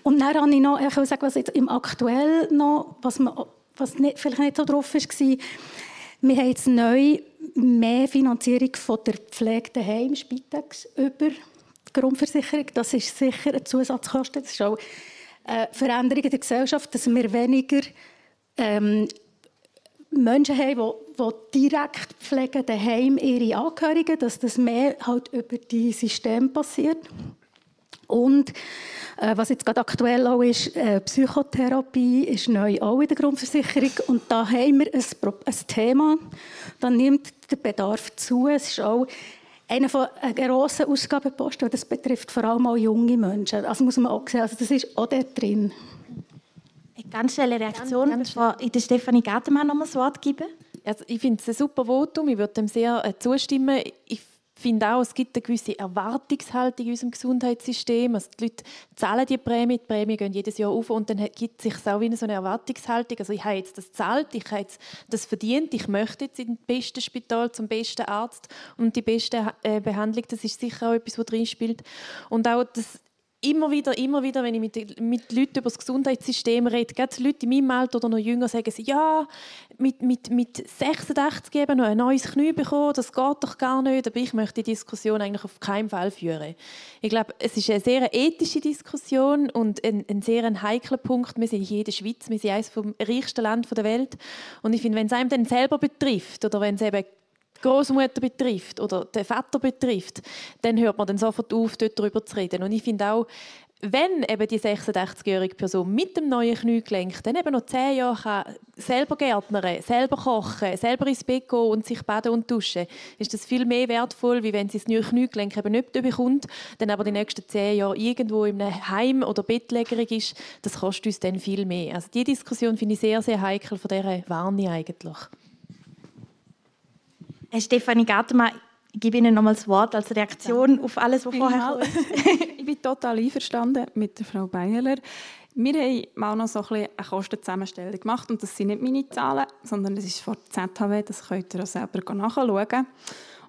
Und dann habe ich noch, ich will sagen, was jetzt im Aktuell noch, was, man, was nicht, vielleicht nicht so drauf war, wir haben jetzt neu mehr Finanzierung von der Pflege daheim, Spitex, über die Grundversicherung. Das ist sicher eine Zusatzkosten. Das ist auch eine Veränderung in der Gesellschaft, dass wir weniger ähm, Menschen haben, die, die direkt pflegen daheim ihre Angehörigen, dass das mehr halt über die System passiert. Und äh, was jetzt gerade aktuell auch ist, äh, Psychotherapie ist neu auch in der Grundversicherung und da haben wir ein, ein Thema, da nimmt der Bedarf zu. Es ist auch einer von grossen Ausgabenposten, das betrifft vor allem auch junge Menschen. Also muss man auch sehen, also das ist auch dort drin. Eine ganz schnelle Reaktion, ganz, ganz bevor ich der Stefanie Gatemann noch mal das Wort gebe. Also ich finde es ein super Votum, ich würde dem sehr äh, zustimmen. Ich finde auch, es gibt eine gewisse Erwartungshaltung in unserem Gesundheitssystem. Also die Leute zahlen die Prämie, die Prämie gehen jedes Jahr auf und dann gibt es sich auch wie so eine Erwartungshaltung. Also ich habe jetzt das zahlt, ich habe jetzt das verdient, ich möchte jetzt in das beste Spital zum besten Arzt und die beste äh, Behandlung. Das ist sicher auch etwas, was drin spielt. Und auch das immer wieder, immer wieder, wenn ich mit, mit Leuten über das Gesundheitssystem rede, gerade Leute in meinem Alter oder noch jünger, sagen sie, ja, mit, mit, mit 86 eben noch ein neues Knie bekommen, das geht doch gar nicht. Aber ich möchte die Diskussion eigentlich auf keinen Fall führen. Ich glaube, es ist eine sehr ethische Diskussion und ein, ein sehr ein heikler Punkt. Wir sind hier in der Schweiz, wir sind eines vom reichsten Land der Welt. Und ich finde, wenn es einem dann selber betrifft oder wenn es eben Großmutter betrifft oder den Vater betrifft, dann hört man dann sofort auf, dort darüber zu reden. Und ich finde auch, wenn eben die 86-jährige Person mit dem neuen Kniegelenk dann eben noch 10 Jahre kann, selber gärtnern, selber kochen, selber ins Bett gehen und sich baden und duschen, ist das viel mehr wertvoll, wie wenn sie das neue Kniegelenk eben nicht bekommt, dann aber die nächsten 10 Jahre irgendwo in einem Heim oder Bettlägerig ist, das kostet uns dann viel mehr. Also die Diskussion finde ich sehr, sehr heikel, von dieser warne ich eigentlich. Herr Stefanie Gartemann, ich gebe Ihnen nochmals das Wort als Reaktion auf alles, was vorher Ich bin total einverstanden mit der Frau Beihler. Wir haben mal noch so ein eine Kostenzusammenstellung gemacht und das sind nicht meine Zahlen, sondern das ist von ZHW, das könnt ihr auch selber nachschauen.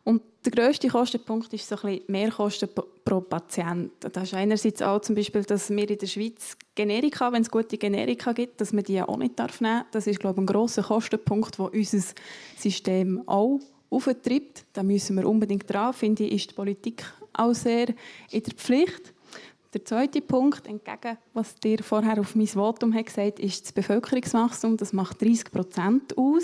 Und der grösste Kostenpunkt ist so ein bisschen Mehrkosten pro Patient. Das ist einerseits auch zum Beispiel, dass wir in der Schweiz Generika, wenn es gute Generika gibt, dass man die auch nicht nehmen darf. Das ist, glaube ich, ein grosser Kostenpunkt, der unser System auch auftreibt. Da müssen wir unbedingt dran. Finde ich, ist die Politik auch sehr in der Pflicht. Der zweite Punkt, entgegen was dir vorher auf mein Votum hat gesagt ist das Bevölkerungswachstum. Das macht 30 Prozent aus.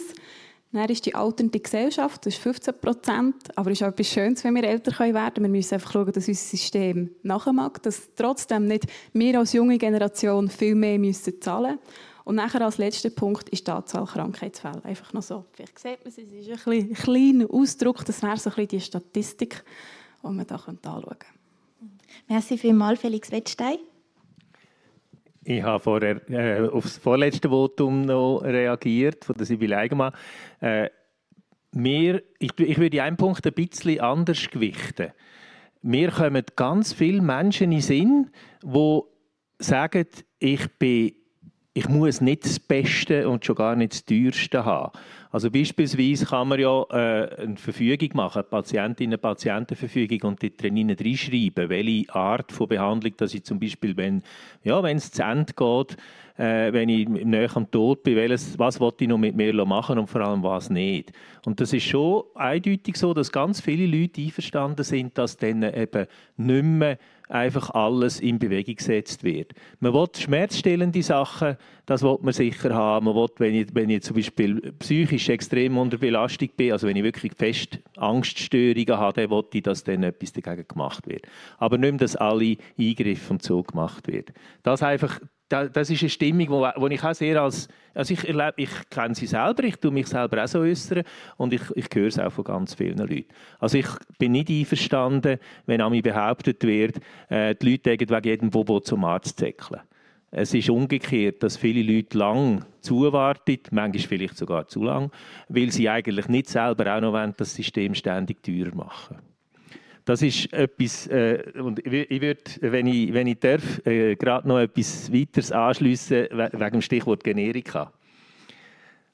Dann ist die alternde Gesellschaft, das ist 15 Prozent. Aber es ist auch etwas Schönes, wenn wir älter werden können. Wir müssen einfach schauen, dass unser System nachmacht, dass trotzdem nicht wir als junge Generation viel mehr müssen zahlen müssen. Und nachher als letzter Punkt ist die Anzahl Krankheitsfälle. Einfach noch so. Vielleicht sieht man es, es ist ein, kleiner Ausdruck, das wäre so ein bisschen die Statistik, die man hier anschauen könnte. Merci vielmals, Felix Wettstein. Ich habe vorher äh, auf das vorletzte Votum noch reagiert, von der Sibylle Eigenmann. Äh, wir, ich, ich würde einen Punkt ein bisschen anders gewichten. Mir kommen ganz viele Menschen in den Sinn, die sagen, ich bin ich muss nicht das Beste und schon gar nicht das Teuerste haben. Also beispielsweise kann man ja äh, eine Verfügung machen, eine Patientinnen-Patientenverfügung und dort drin reinschreiben, welche Art von Behandlung, dass ich zum Beispiel, wenn ja, wenn es zu Ende geht, äh, wenn ich näher am Tod bin, welches, was wollte ich noch mit mir machen und vor allem was nicht. Und das ist schon eindeutig so, dass ganz viele Leute einverstanden sind, dass dann eben nicht mehr einfach alles in Bewegung gesetzt wird. Man will schmerzstillende Sachen, das will man sicher haben. Man will, wenn ich, wenn ich zum Beispiel psychisch extrem unter Belastung bin, also wenn ich wirklich fest Angststörungen habe, dann will ich, dass dann etwas dagegen gemacht wird. Aber nicht dass alle Eingriffe und so gemacht wird. Das einfach das ist eine Stimmung, wo ich auch sehr als, also ich erlebe, ich kenne sie selber, ich tue mich selber auch so äußern und ich, ich höre es auch von ganz vielen Leuten. Also ich bin nicht einverstanden, wenn an mich behauptet wird, äh, die Leute wegen jedem Bobo zum Arzt zäckeln. Es ist umgekehrt, dass viele Leute lang zuwarten, manchmal vielleicht sogar zu lang, weil sie eigentlich nicht selber auch noch wollen, das System ständig teurer machen. Das ist etwas, äh, und ich würde, wenn ich, wenn ich darf, äh, gerade noch etwas weiteres anschliessen wegen dem Stichwort Generika.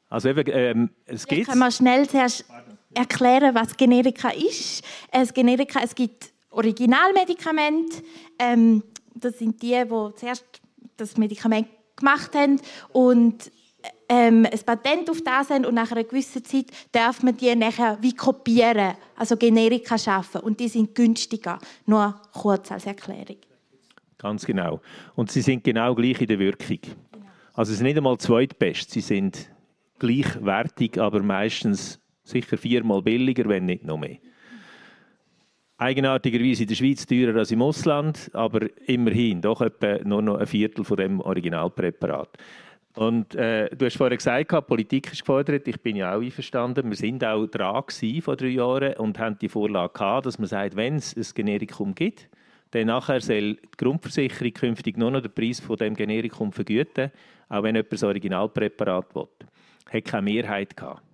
Also eben, ähm, es gibt. Können wir schnell zuerst erklären, was Generika ist? Es Generika, es gibt Originalmedikamente. Ähm, das sind die, die zuerst das Medikament gemacht haben und ähm, ein Patent auf das haben und nach einer gewissen Zeit darf man die nachher wie kopieren, also Generika schaffen und die sind günstiger. Nur kurz als Erklärung. Ganz genau. Und sie sind genau gleich in der Wirkung. Also sie sind nicht einmal zweitbest, sie sind gleichwertig, aber meistens sicher viermal billiger, wenn nicht noch mehr. Eigenartigerweise in der Schweiz teurer als im Ausland, aber immerhin doch etwa nur noch ein Viertel von dem Originalpräparat. Und äh, du hast vorhin gesagt, Politik ist gefordert. Ich bin ja auch einverstanden. Wir sind auch dran vor drei Jahren und haben die Vorlage gehabt, dass man sagt, wenn es ein Generikum gibt, dann nachher soll die Grundversicherung künftig nur noch den Preis von dem Generikum vergüten, auch wenn jemand das Originalpräparat will. Hat keine Mehrheit gehabt.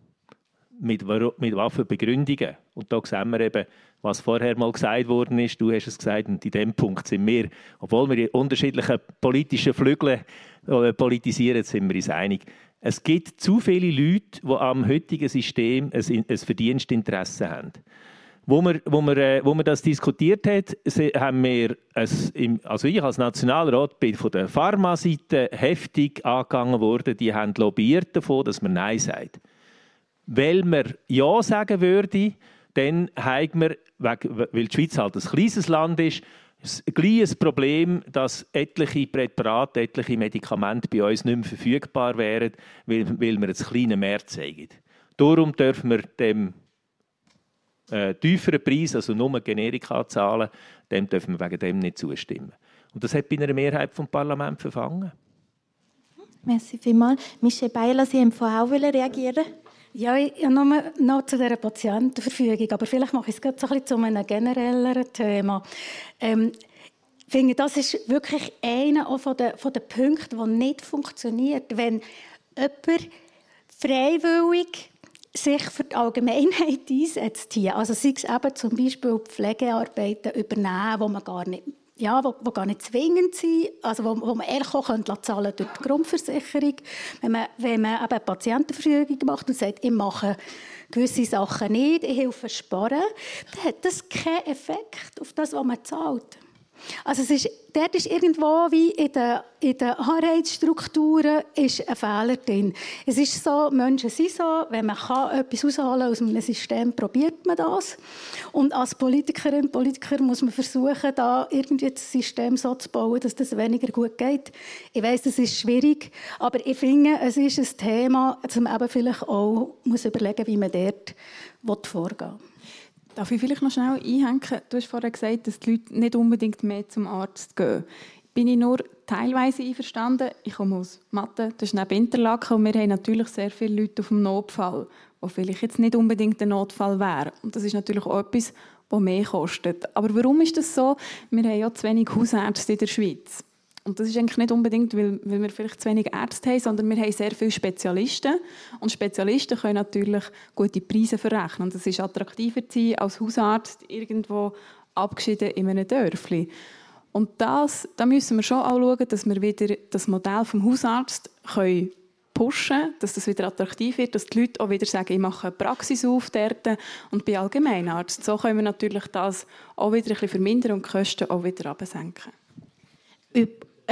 Mit, mit Waffenbegründungen. Und da sehen wir eben, was vorher mal gesagt worden ist. Du hast es gesagt, und in dem Punkt sind wir, obwohl wir in unterschiedlichen politischen Flügeln äh, politisieren, sind wir uns einig. Es gibt zu viele Leute, die am heutigen System ein, ein Verdienstinteresse haben. Wo wir, wo, wir, äh, wo wir das diskutiert haben, haben wir, es, also ich als Nationalrat bin von der Pharmaseite heftig angegangen worden. Die haben lobbyiert davon, dass man Nein sagt. Weil man Ja sagen würde, dann haben wir, weil die Schweiz halt ein kleines Land ist, ein Problem, dass etliche Präparate, etliche Medikamente bei uns nicht mehr verfügbar wären, weil, weil wir einen kleinen Mehr zeigen. Darum dürfen wir dem äh, tieferen Preis, also nur Generika zahlen, dem dürfen wir wegen dem nicht zustimmen. Und das hat bei einer Mehrheit vom Parlament verfangen. Merci vielmals. Michel Beiler, Sie haben vorher auch reagieren ja, ich habe noch zu dieser Patientenverfügung, aber vielleicht mache ich es gerade so ein zu einem generelleren Thema. Ähm, ich finde, das ist wirklich einer von den, von den Punkten, der nicht funktioniert. Wenn jemand freiwillig sich für die Allgemeinheit einsetzt. Also sei es eben zum Beispiel Pflegearbeiten übernehmen, wo man gar nicht ja, wo, wo gar nicht zwingend sind, also wo, wo man ehrlich auch könnte zahlen durch die Grundversicherung. Wenn man, wenn man eben Patientenverfügung macht und sagt, ich mache gewisse Sachen nicht, ich helfe sparen, dann hat das keinen Effekt auf das, was man zahlt. Also es ist, dort ist irgendwo wie in den, in den Anreizstrukturen ist ein Fehler drin. Es ist so, Menschen sind so, wenn man kann etwas ausholen aus einem System, probiert man das. Und als Politikerin, Politiker muss man versuchen, da irgendwie das System so zu bauen, dass das weniger gut geht. Ich weiß, das ist schwierig, aber ich finde, es ist ein Thema, dass eben vielleicht auch muss überlegen, wie man dort vorgehen will. Darf ich vielleicht noch schnell einhängen? Du hast vorhin gesagt, dass die Leute nicht unbedingt mehr zum Arzt gehen. Bin ich nur teilweise einverstanden. Ich komme aus Mathe, das ist neben Interlaken und wir haben natürlich sehr viele Leute auf dem Notfall, wo vielleicht jetzt nicht unbedingt ein Notfall wäre. Und das ist natürlich auch etwas, was mehr kostet. Aber warum ist das so? Wir haben ja zu wenig Hausärzte in der Schweiz. Und das ist eigentlich nicht unbedingt, weil, weil wir vielleicht zu wenig Ärzte haben, sondern wir haben sehr viele Spezialisten. Und Spezialisten können natürlich gute Preise verrechnen. Und es ist attraktiver zu sein als Hausarzt irgendwo abgeschieden in einem Dörfli. Und das, da müssen wir schon auch schauen, dass wir wieder das Modell vom Hausarzt können pushen, dass das wieder attraktiv wird, dass die Leute auch wieder sagen, ich mache eine Praxis auf dort und bin Allgemeinarzt. So können wir natürlich das auch wieder ein bisschen vermindern und die Kosten auch wieder absenken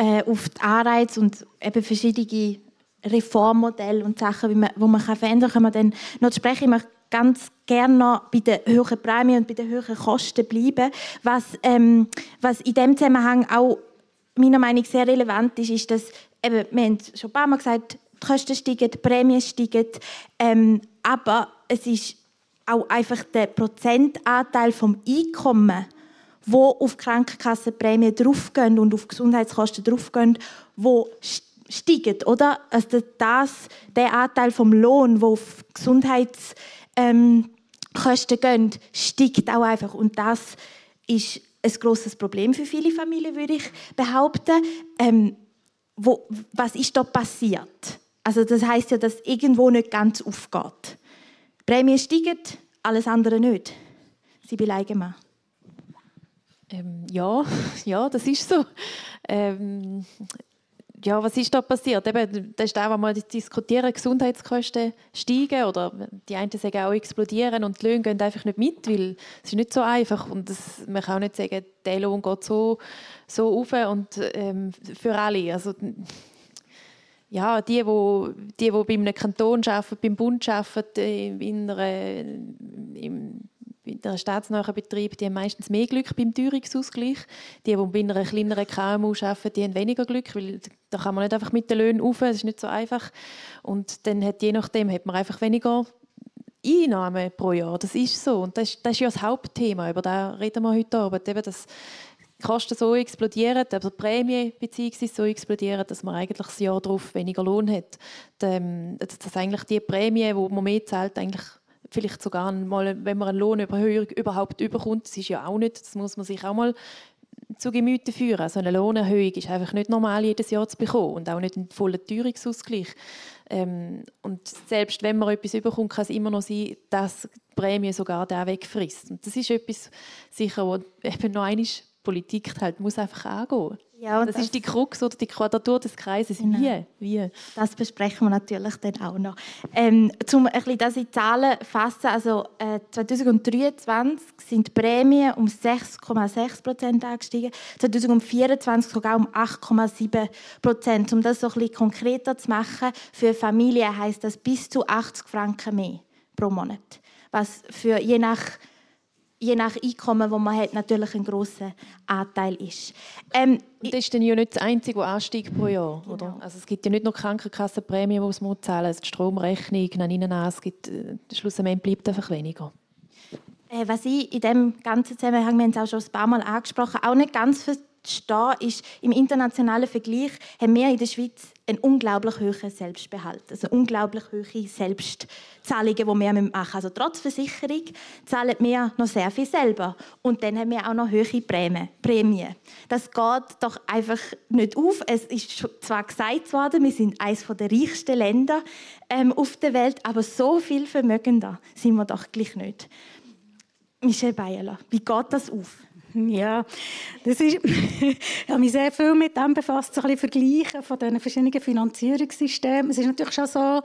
äh, auf die Anreize und eben verschiedene Reformmodelle und Sachen, wie man, man kann verändern kann, man dann noch sprechen. Ich möchte ganz gerne noch bei den höheren Prämien und bei den höheren Kosten bleiben. Was, ähm, was in dem Zusammenhang auch meiner Meinung nach sehr relevant ist, ist, dass eben, wir haben schon ein paar Mal gesagt, die Kosten steigen, die Prämien steigen, ähm, aber es ist auch einfach der Prozentanteil vom Einkommen, wo auf Krankenkassenprämien draufgehen und auf Gesundheitskosten draufgehen, wo steigen, oder? Also das, der Anteil vom Lohn, wo auf Gesundheitskosten ähm, gehen, steigt auch einfach und das ist ein großes Problem für viele Familien, würde ich behaupten. Ähm, wo, was ist da passiert? Also das heißt ja, dass irgendwo nicht ganz aufgeht. Die Prämien steigen, alles andere nicht. Sie beleidigen mich. Ähm, ja, ja, das ist so. Ähm, ja, was ist da passiert? Eben, das ist auch, was wir diskutieren, Gesundheitskosten steigen oder die einen sagen auch explodieren und die Löhne gehen einfach nicht mit, weil es ist nicht so einfach und das, man kann auch nicht sagen, der Lohn geht so, so auf und ähm, für alle. Also, ja, die, wo, die, die bei einem Kanton arbeiten, beim Bund arbeiten, in einer, im einem staatsnahen Betrieb, die haben meistens mehr Glück beim Teuerungsausgleich. Die, die bei einer kleineren KMU arbeiten, die haben weniger Glück, weil da kann man nicht einfach mit den Löhnen rauf, das ist nicht so einfach. Und dann hat je nachdem hat man einfach weniger Einnahmen pro Jahr. Das ist so. Und das ist, das ist ja das Hauptthema, über das reden wir heute Abend. Eben, dass die Kosten so explodieren, also die Prämie so explodieren, dass man eigentlich das Jahr darauf weniger Lohn hat. Dass eigentlich die Prämie, die man mehr zahlt, eigentlich vielleicht sogar mal, wenn man einen Lohnerhöhung überhaupt überkommt, das ist ja auch nicht, das muss man sich auch mal zu Gemüte führen. Also eine Lohnerhöhung ist einfach nicht normal jedes Jahr zu bekommen und auch nicht ein voller Teuerungsausgleich. Ähm, und selbst wenn man etwas überkommt, kann es immer noch sein, dass die Prämie sogar der wegfrisst. Und das ist etwas sicher, wo eben noch einmal Politik halt muss einfach angehen. Ja, das, das, ist die Krux oder die Quadratur des Kreises. Genau. Wie? Wie? Das besprechen wir natürlich dann auch noch. Ähm, um ein bisschen das in Zahlen zu fassen, also äh, 2023 sind die Prämien um 6,6 Prozent angestiegen, 2024 sogar um 8,7 Prozent. Um das so ein bisschen konkreter zu machen, für Familien heißt das bis zu 80 Franken mehr pro Monat, was für je nach je nach Einkommen, das man hat, natürlich ein grosser Anteil ist. Ähm, und das ist dann ja nicht das einzige, was ansteigt pro Jahr, genau. oder? Also es gibt ja nicht nur Krankenkassenprämien, die man zahlen muss, die Stromrechnung, nein, es gibt, äh, schlussendlich bleibt einfach weniger. Äh, was ich in diesem ganzen Zusammenhang, wir haben es auch schon ein paar Mal angesprochen, auch nicht ganz stehen, ist, im internationalen Vergleich haben wir in der Schweiz einen unglaublich hohen Selbstbehalt. Also unglaublich hohe Selbstzahlungen, die wir machen müssen. Also trotz Versicherung zahlen wir noch sehr viel selber. Und dann haben wir auch noch hohe Prämien. Das geht doch einfach nicht auf. Es ist zwar gesagt worden, wir sind eines der reichsten Länder ähm, auf der Welt, aber so viel vermögender sind wir doch gleich nicht. Michelle Bayerler, wie geht das auf? Ja, das ist, ich habe mich sehr viel mit dem befasst, so ein bisschen Vergleichen von diesen verschiedenen Finanzierungssystemen. Es ist natürlich schon so,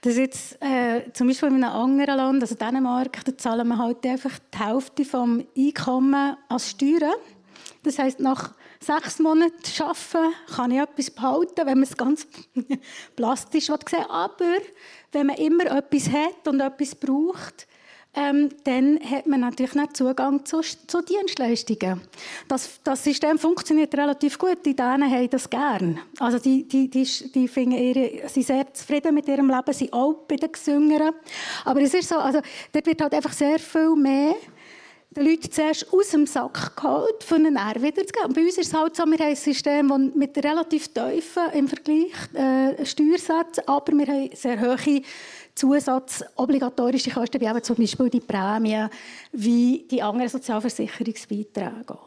dass jetzt äh, zum Beispiel in einem anderen Land, also Dänemark, da zahlen wir halt einfach die Hälfte vom Einkommen als Steuern. Das heißt, nach sechs Monaten arbeiten kann ich etwas behalten, wenn man es ganz plastisch sehen Aber wenn man immer etwas hat und etwas braucht, ähm, dann hat man natürlich nicht Zugang zu, zu Dienstleistungen. Das, das, System funktioniert relativ gut. Die Dänen haben das gern. Also die, die, die, die finden ihre, sind sehr zufrieden mit ihrem Leben, sind auch bei den Gesüngeren. Aber es ist so, also dort wird halt einfach sehr viel mehr den Leuten zuerst aus dem Sack geholt, für einen R wieder zu geben. Und bei uns ist es halt so, wir haben ein System das mit relativ tiefen im Vergleich äh, Steuersätzen, aber wir haben sehr hohe zusatzobligatorische Kosten, wie eben zum Beispiel die Prämie, wie die anderen Sozialversicherungsbeiträge.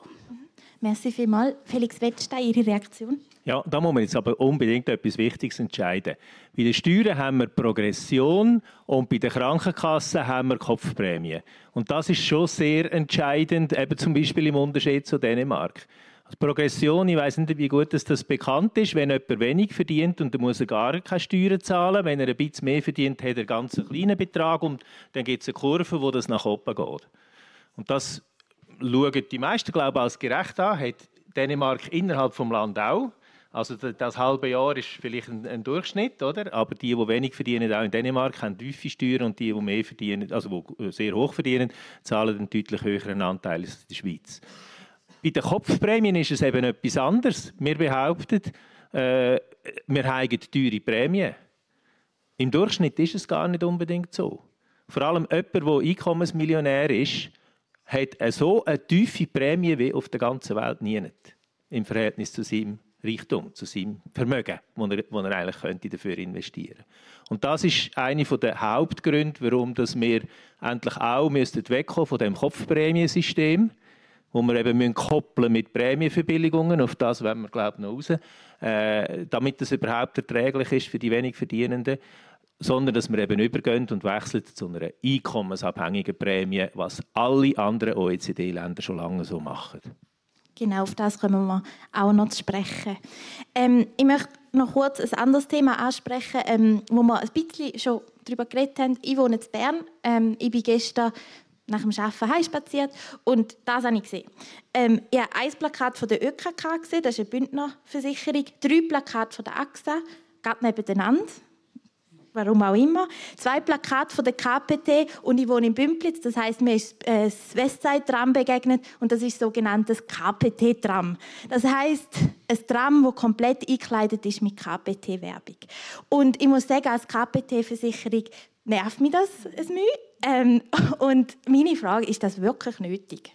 Merci vielmals. Felix Wettstein, Ihre Reaktion? Ja, da muss man jetzt aber unbedingt etwas Wichtiges entscheiden. Bei den Steuern haben wir Progression und bei den Krankenkassen haben wir Kopfprämie. Und das ist schon sehr entscheidend, eben zum Beispiel im Unterschied zu Dänemark. Also Progression, ich weiß nicht, wie gut das bekannt ist. Wenn jemand wenig verdient und dann muss er gar keine Steuern zahlen. Wenn er ein bisschen mehr verdient, hat er einen ganz kleinen Betrag und dann gibt es eine Kurve, wo das nach oben geht. Und das schauen die meisten, glaube ich, als gerecht an. Hat Dänemark innerhalb des Landes auch. Also das halbe Jahr ist vielleicht ein, ein, Durchschnitt, oder? Aber die, die wenig verdienen, auch in Dänemark, haben tiefe Steuern und die, die mehr verdienen, also die sehr hoch verdienen, zahlen einen deutlich höheren Anteil als in der Schweiz. Bei den Kopfprämien ist es eben etwas anderes. Wir behaupten, äh, wir haben teure Prämien. Im Durchschnitt ist es gar nicht unbedingt so. Vor allem jemand, der Einkommensmillionär ist, hat so eine tiefe Prämie wie auf der ganzen Welt nie nicht. Im Verhältnis zu seinem Reichtum, zu seinem Vermögen, das er, wo er eigentlich könnte dafür investieren könnte. Und das ist einer der Hauptgründe, warum wir endlich auch wegkommen von dem Kopfprämiensystem wo wir eben müssen koppeln mit Prämienverbilligungen, auf das wollen wir glaube ich noch raus, äh, damit das überhaupt erträglich ist für die wenig Verdienenden, sondern dass wir eben übergehen und wechseln zu einer einkommensabhängigen Prämie, was alle anderen OECD-Länder schon lange so machen. Genau, auf das kommen wir auch noch zu sprechen. Ähm, ich möchte noch kurz ein anderes Thema ansprechen, ähm, wo wir ein bisschen schon darüber geredet haben. Ich wohne in Bern. Ähm, ich bin gestern nach dem Arbeiten heimspaziert und das habe ich gesehen. Ähm, ich habe ein Plakat von der ÖKK gesehen, das ist eine Bündnerversicherung, drei Plakate von der AXA, gerade nebeneinander warum auch immer, zwei Plakate von der KPT und ich wohne in Bümplitz, das heißt mir ist äh, das Westside-Tram begegnet und das ist sogenanntes KPT-Tram. Das heißt ein Tram, das komplett eingekleidet ist mit KPT-Werbung. Und ich muss sagen, als KPT-Versicherung nervt mich das ein Mühe. Ähm, und meine Frage, ist das wirklich nötig?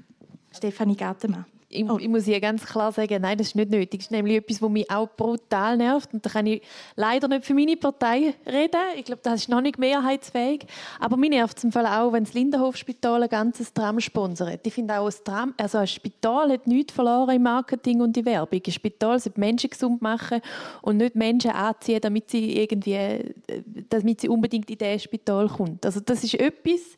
Stefanie Gartemann ich, oh. ich, muss hier ganz klar sagen, nein, das ist nicht nötig. Das ist nämlich etwas, was mich auch brutal nervt. Und da kann ich leider nicht für meine Partei reden. Ich glaube, das ist noch nicht mehrheitsfähig. Aber mich nervt es im Fall auch, wenn das Lindenhofspital ein ganzes Tram sponsert. Ich finde auch, ein, Tram, also ein Spital hat nichts verloren im Marketing und in Werbung. Ein Spital sollte Menschen gesund machen und nicht Menschen anziehen, damit sie, irgendwie, damit sie unbedingt in dieses Spital kommt. Also das ist etwas,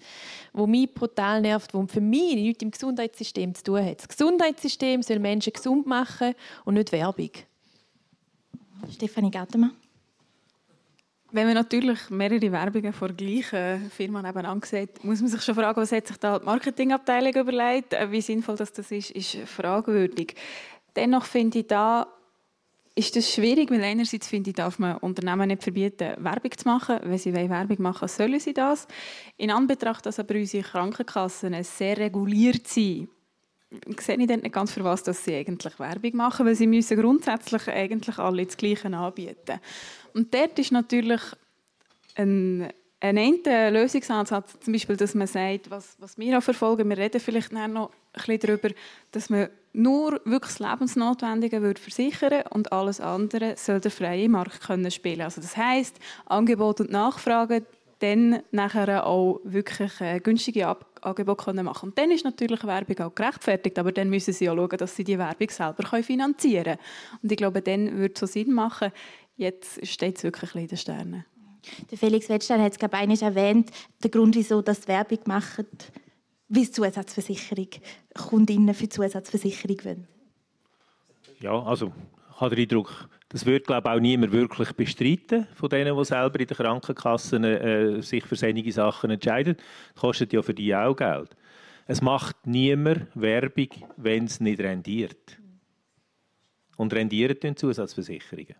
wo mich brutal nervt, wo für mich nichts im Gesundheitssystem zu tun hat. Das Gesundheitssystem soll Menschen gesund machen und nicht Werbung. Stefanie Gattemann. Wenn man natürlich mehrere Werbungen von gleichen Firma nebeneinander sieht, muss man sich schon fragen, was hat sich da die Marketingabteilung überlegt? Äh, wie sinnvoll das ist, ist fragwürdig. Dennoch finde ich da ist das schwierig, weil einerseits finde ich, darf man Unternehmen nicht verbieten, Werbung zu machen. Wenn sie Werbung machen sollen sie das. In Anbetracht, dass aber unsere Krankenkassen sehr reguliert sind, sehe ich dann nicht ganz, für was dass sie eigentlich Werbung machen, weil sie müssen grundsätzlich eigentlich alle das Gleiche anbieten. Und dort ist natürlich ein ein Lösungsansatz, zum Beispiel, dass man sagt, was, was wir auch verfolgen, wir reden vielleicht noch bisschen darüber, dass man nur wirklich das Lebensnotwendige würde versichern und alles andere soll der freie Markt können spielen. Also das heißt, Angebot und Nachfrage dann nachher auch wirklich äh, günstige Angebote können machen Und dann ist natürlich Werbung auch gerechtfertigt, aber dann müssen sie auch schauen, dass sie die Werbung selber finanzieren können. Und ich glaube, dann würde es so Sinn machen, jetzt steht es wirklich in den Sternen. Der Felix Wettstein hat es, glaube ich, erwähnt, der Grund, wieso das Werbung machen, wie Zusatzversicherung, Kundinnen für Zusatzversicherung wollen. Ja, also ich habe den Eindruck, das wird glaube ich, auch niemand wirklich bestreiten von denen, die selber in den Krankenkassen äh, sich für solche Sachen entscheiden. Das kostet ja für die auch Geld. Es macht niemand Werbung, wenn es nicht rendiert. Und rendieren tun Zusatzversicherungen.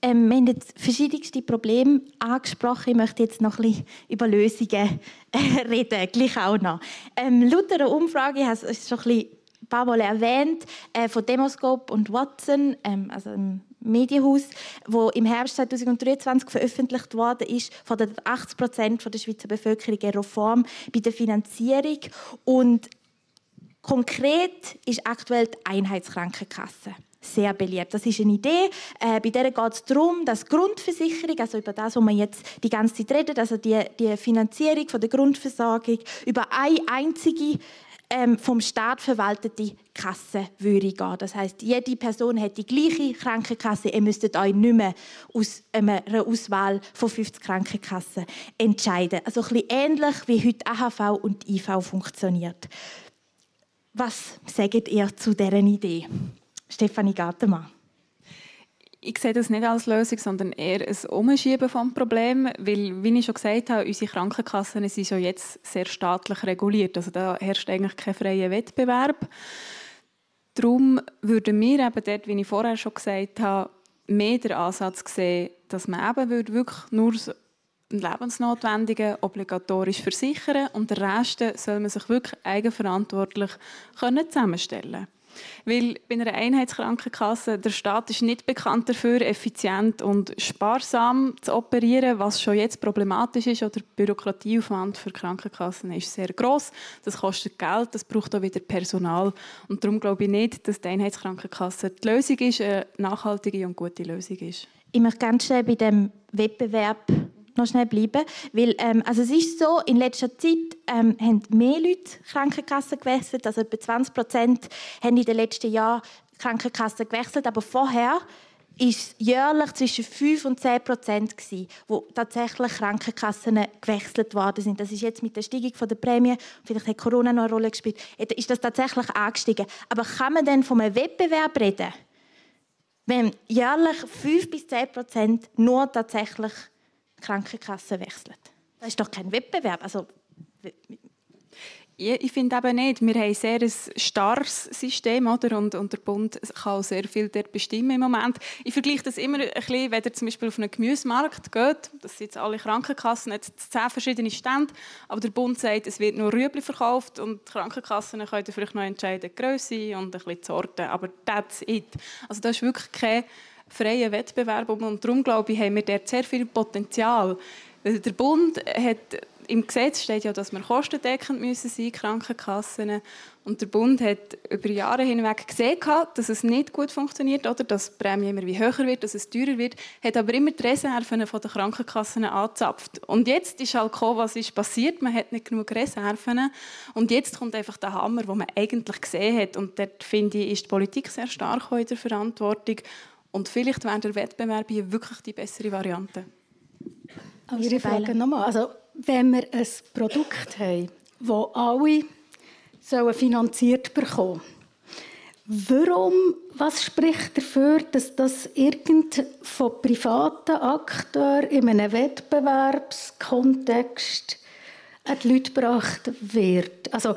Ähm, wir haben jetzt verschiedenste Probleme angesprochen. Ich möchte jetzt noch ein bisschen über Lösungen äh, reden, gleich auch noch. Ähm, laut einer Umfrage, ich habe es schon ein, paar Mal erwähnt, äh, von Demoscope und Watson, ähm, also im Medienhaus, wo im Herbst 2023 veröffentlicht worden ist, von 80 Prozent der Schweizer Bevölkerung eine Reform bei der Finanzierung und Konkret ist aktuell die Einheitskrankenkasse sehr beliebt. Das ist eine Idee. Äh, bei der geht es darum, dass Grundversicherung, also über das, was wir jetzt die ganze Zeit reden, also die, die Finanzierung von der Grundversorgung über eine einzige ähm, vom Staat verwaltete Kasse würde gehen. Das heißt, jede Person hat die gleiche Krankenkasse. Ihr müsstet euch nicht mehr aus einer Auswahl von 50 Krankenkassen entscheiden. Also ein bisschen ähnlich wie heute AHV und IV funktioniert. Was sagt ihr zu dieser Idee? Stefanie Gartemann. Ich sehe das nicht als Lösung, sondern eher ein Umschieben vom Problem, weil, wie ich schon gesagt habe, unsere Krankenkassen sind schon jetzt sehr staatlich reguliert. Also da herrscht eigentlich kein freier Wettbewerb. Darum würden wir eben dort, wie ich vorher schon gesagt habe, mehr den Ansatz sehen, dass man eben wirklich nur Lebensnotwendigen obligatorisch versichern und den Rest soll man sich wirklich eigenverantwortlich zusammenstellen können. Weil bei einer Einheitskrankenkasse der Staat ist nicht bekannt dafür, effizient und sparsam zu operieren, was schon jetzt problematisch ist. Oder der Bürokratieaufwand für Krankenkassen ist sehr groß. Das kostet Geld, das braucht auch wieder Personal. Und darum glaube ich nicht, dass die Einheitskrankenkasse die Lösung ist, eine nachhaltige und gute Lösung ist. Ich möchte ganz schnell bei dem Wettbewerb noch schnell bleiben. Weil, ähm, also es ist so, in letzter Zeit ähm, haben mehr Leute Krankenkassen gewechselt. Also etwa 20 Prozent haben in den letzten Jahren Krankenkassen gewechselt. Aber vorher ist jährlich zwischen 5 und 10 Prozent gewesen, wo tatsächlich Krankenkassen gewechselt worden sind. Das ist jetzt mit der Steigung der Prämie, vielleicht hat Corona noch eine Rolle gespielt, ist das tatsächlich angestiegen. Aber kann man denn von einem Wettbewerb reden, wenn jährlich 5 bis 10 Prozent nur tatsächlich Krankenkassen wechseln? Das ist doch kein Wettbewerb. Also, ich finde eben nicht. Wir haben ein sehr starres System, oder? Und, und der Bund kann sehr viel dort bestimmen im Moment. Ich vergleiche das immer ein bisschen, wenn ihr zum Beispiel auf einen Gemüsemarkt geht. Das sind jetzt alle Krankenkassen, jetzt zehn verschiedene Stände. Aber der Bund sagt, es wird nur Rüebli verkauft und die Krankenkassen können vielleicht noch entscheiden, die Grösse und ein bisschen die Sorte. Aber that's it. Also da ist wirklich kein freier Wettbewerb. Und darum, glaube ich, haben wir dort sehr viel Potenzial. Der Bund hat im Gesetz steht ja, dass wir kostendeckend müssen sein, Krankenkassen. Und der Bund hat über Jahre hinweg gesehen, dass es nicht gut funktioniert, oder dass die Prämie immer höher wird, dass es teurer wird, hat aber immer die Reserven der Krankenkassen angezapft. Und jetzt ist halt gekommen, was ist passiert, man hat nicht genug Reserven. Und jetzt kommt einfach der Hammer, den man eigentlich gesehen hat. Und dort, finde ich, ist die Politik sehr stark in der Verantwortung. Und vielleicht wäre der Wettbewerb hier wirklich die bessere Variante. Aber ich frage nochmal, also wenn wir ein Produkt haben, das alle sollen finanziert bekommen Warum, was spricht dafür, dass das irgend von privaten Akteuren in einem Wettbewerbskontext an die Leute gebracht wird? Also,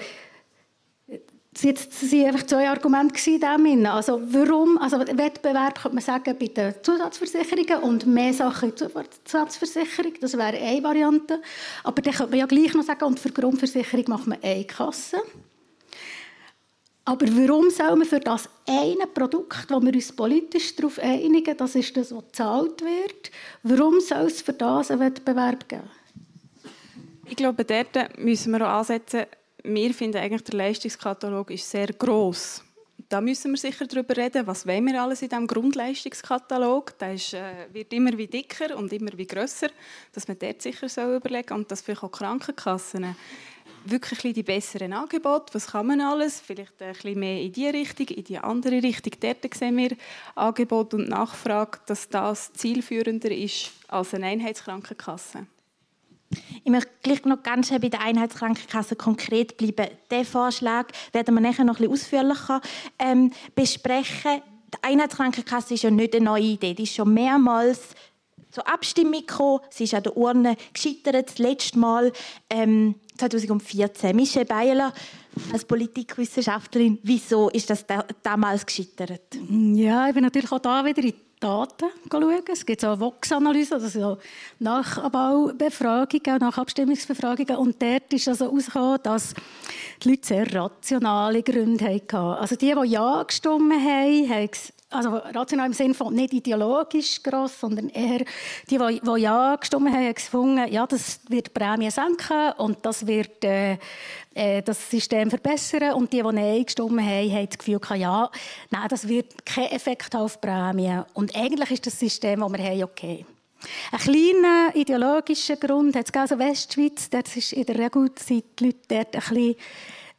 das waren einfach zwei Argumente in Also warum, also Wettbewerb könnte man sagen bei den Zusatzversicherungen und mehr Sachen in der Zusatzversicherung, das wäre eine Variante. Aber dann könnte man ja gleich noch sagen, und für die Grundversicherung macht man eine Kasse. Aber warum soll man für das eine Produkt, wo wir uns politisch darauf einigen, das ist das, was gezahlt wird, warum soll es für das einen Wettbewerb geben? Ich glaube, dort müssen wir auch ansetzen, wir finden eigentlich, der Leistungskatalog ist sehr groß. Da müssen wir sicher darüber reden, was wollen wir alles in diesem Grundleistungskatalog. Der ist, äh, wird immer wie dicker und immer wie grösser, dass man dort sicher soll überlegen und dass vielleicht auch Krankenkassen wirklich die besseren Angebote, was kann man alles, vielleicht ein bisschen mehr in die Richtung, in die andere Richtung. Dort sehen wir Angebot und Nachfrage, dass das zielführender ist als eine Einheitskrankenkasse. Ich möchte gleich noch ganz schnell bei der Einheitskrankenkasse konkret bleiben. Diesen Vorschlag werden wir nachher noch bisschen ausführlicher ähm, besprechen. Die Einheitskrankenkasse ist ja nicht eine neue Idee. Die ist schon mehrmals zur Abstimmung gekommen. Sie ist an der Urne gescheitert, das letzte Mal ähm, 2014. Michelle Beiler, als Politikwissenschaftlerin, wieso ist das da, damals gescheitert? Ja, ich bin natürlich auch da wieder in Daten schauen. Es gibt auch Vox-Analysen, also so Nachbaubefragungen, Nachabstimmungsbefragungen. Und dort ist also herausgekommen, dass die Leute sehr rationale Gründe hatten. Also die, die Ja gestimmt haben, haben also rational im Sinne von nicht ideologisch gross, sondern eher die, die, ja gestimmt haben, gefunden, ja, das wird die Prämie senken und das wird äh, äh, das System verbessern. Und die, die nein gestimmt haben, haben das Gefühl gehabt, ja, nein, das wird keinen Effekt auf die Prämie. Und eigentlich ist das System, das wir haben, okay. Ein kleiner ideologischer Grund hat es also Westschweiz, das ist in der Regel sind die Leute dort ein bisschen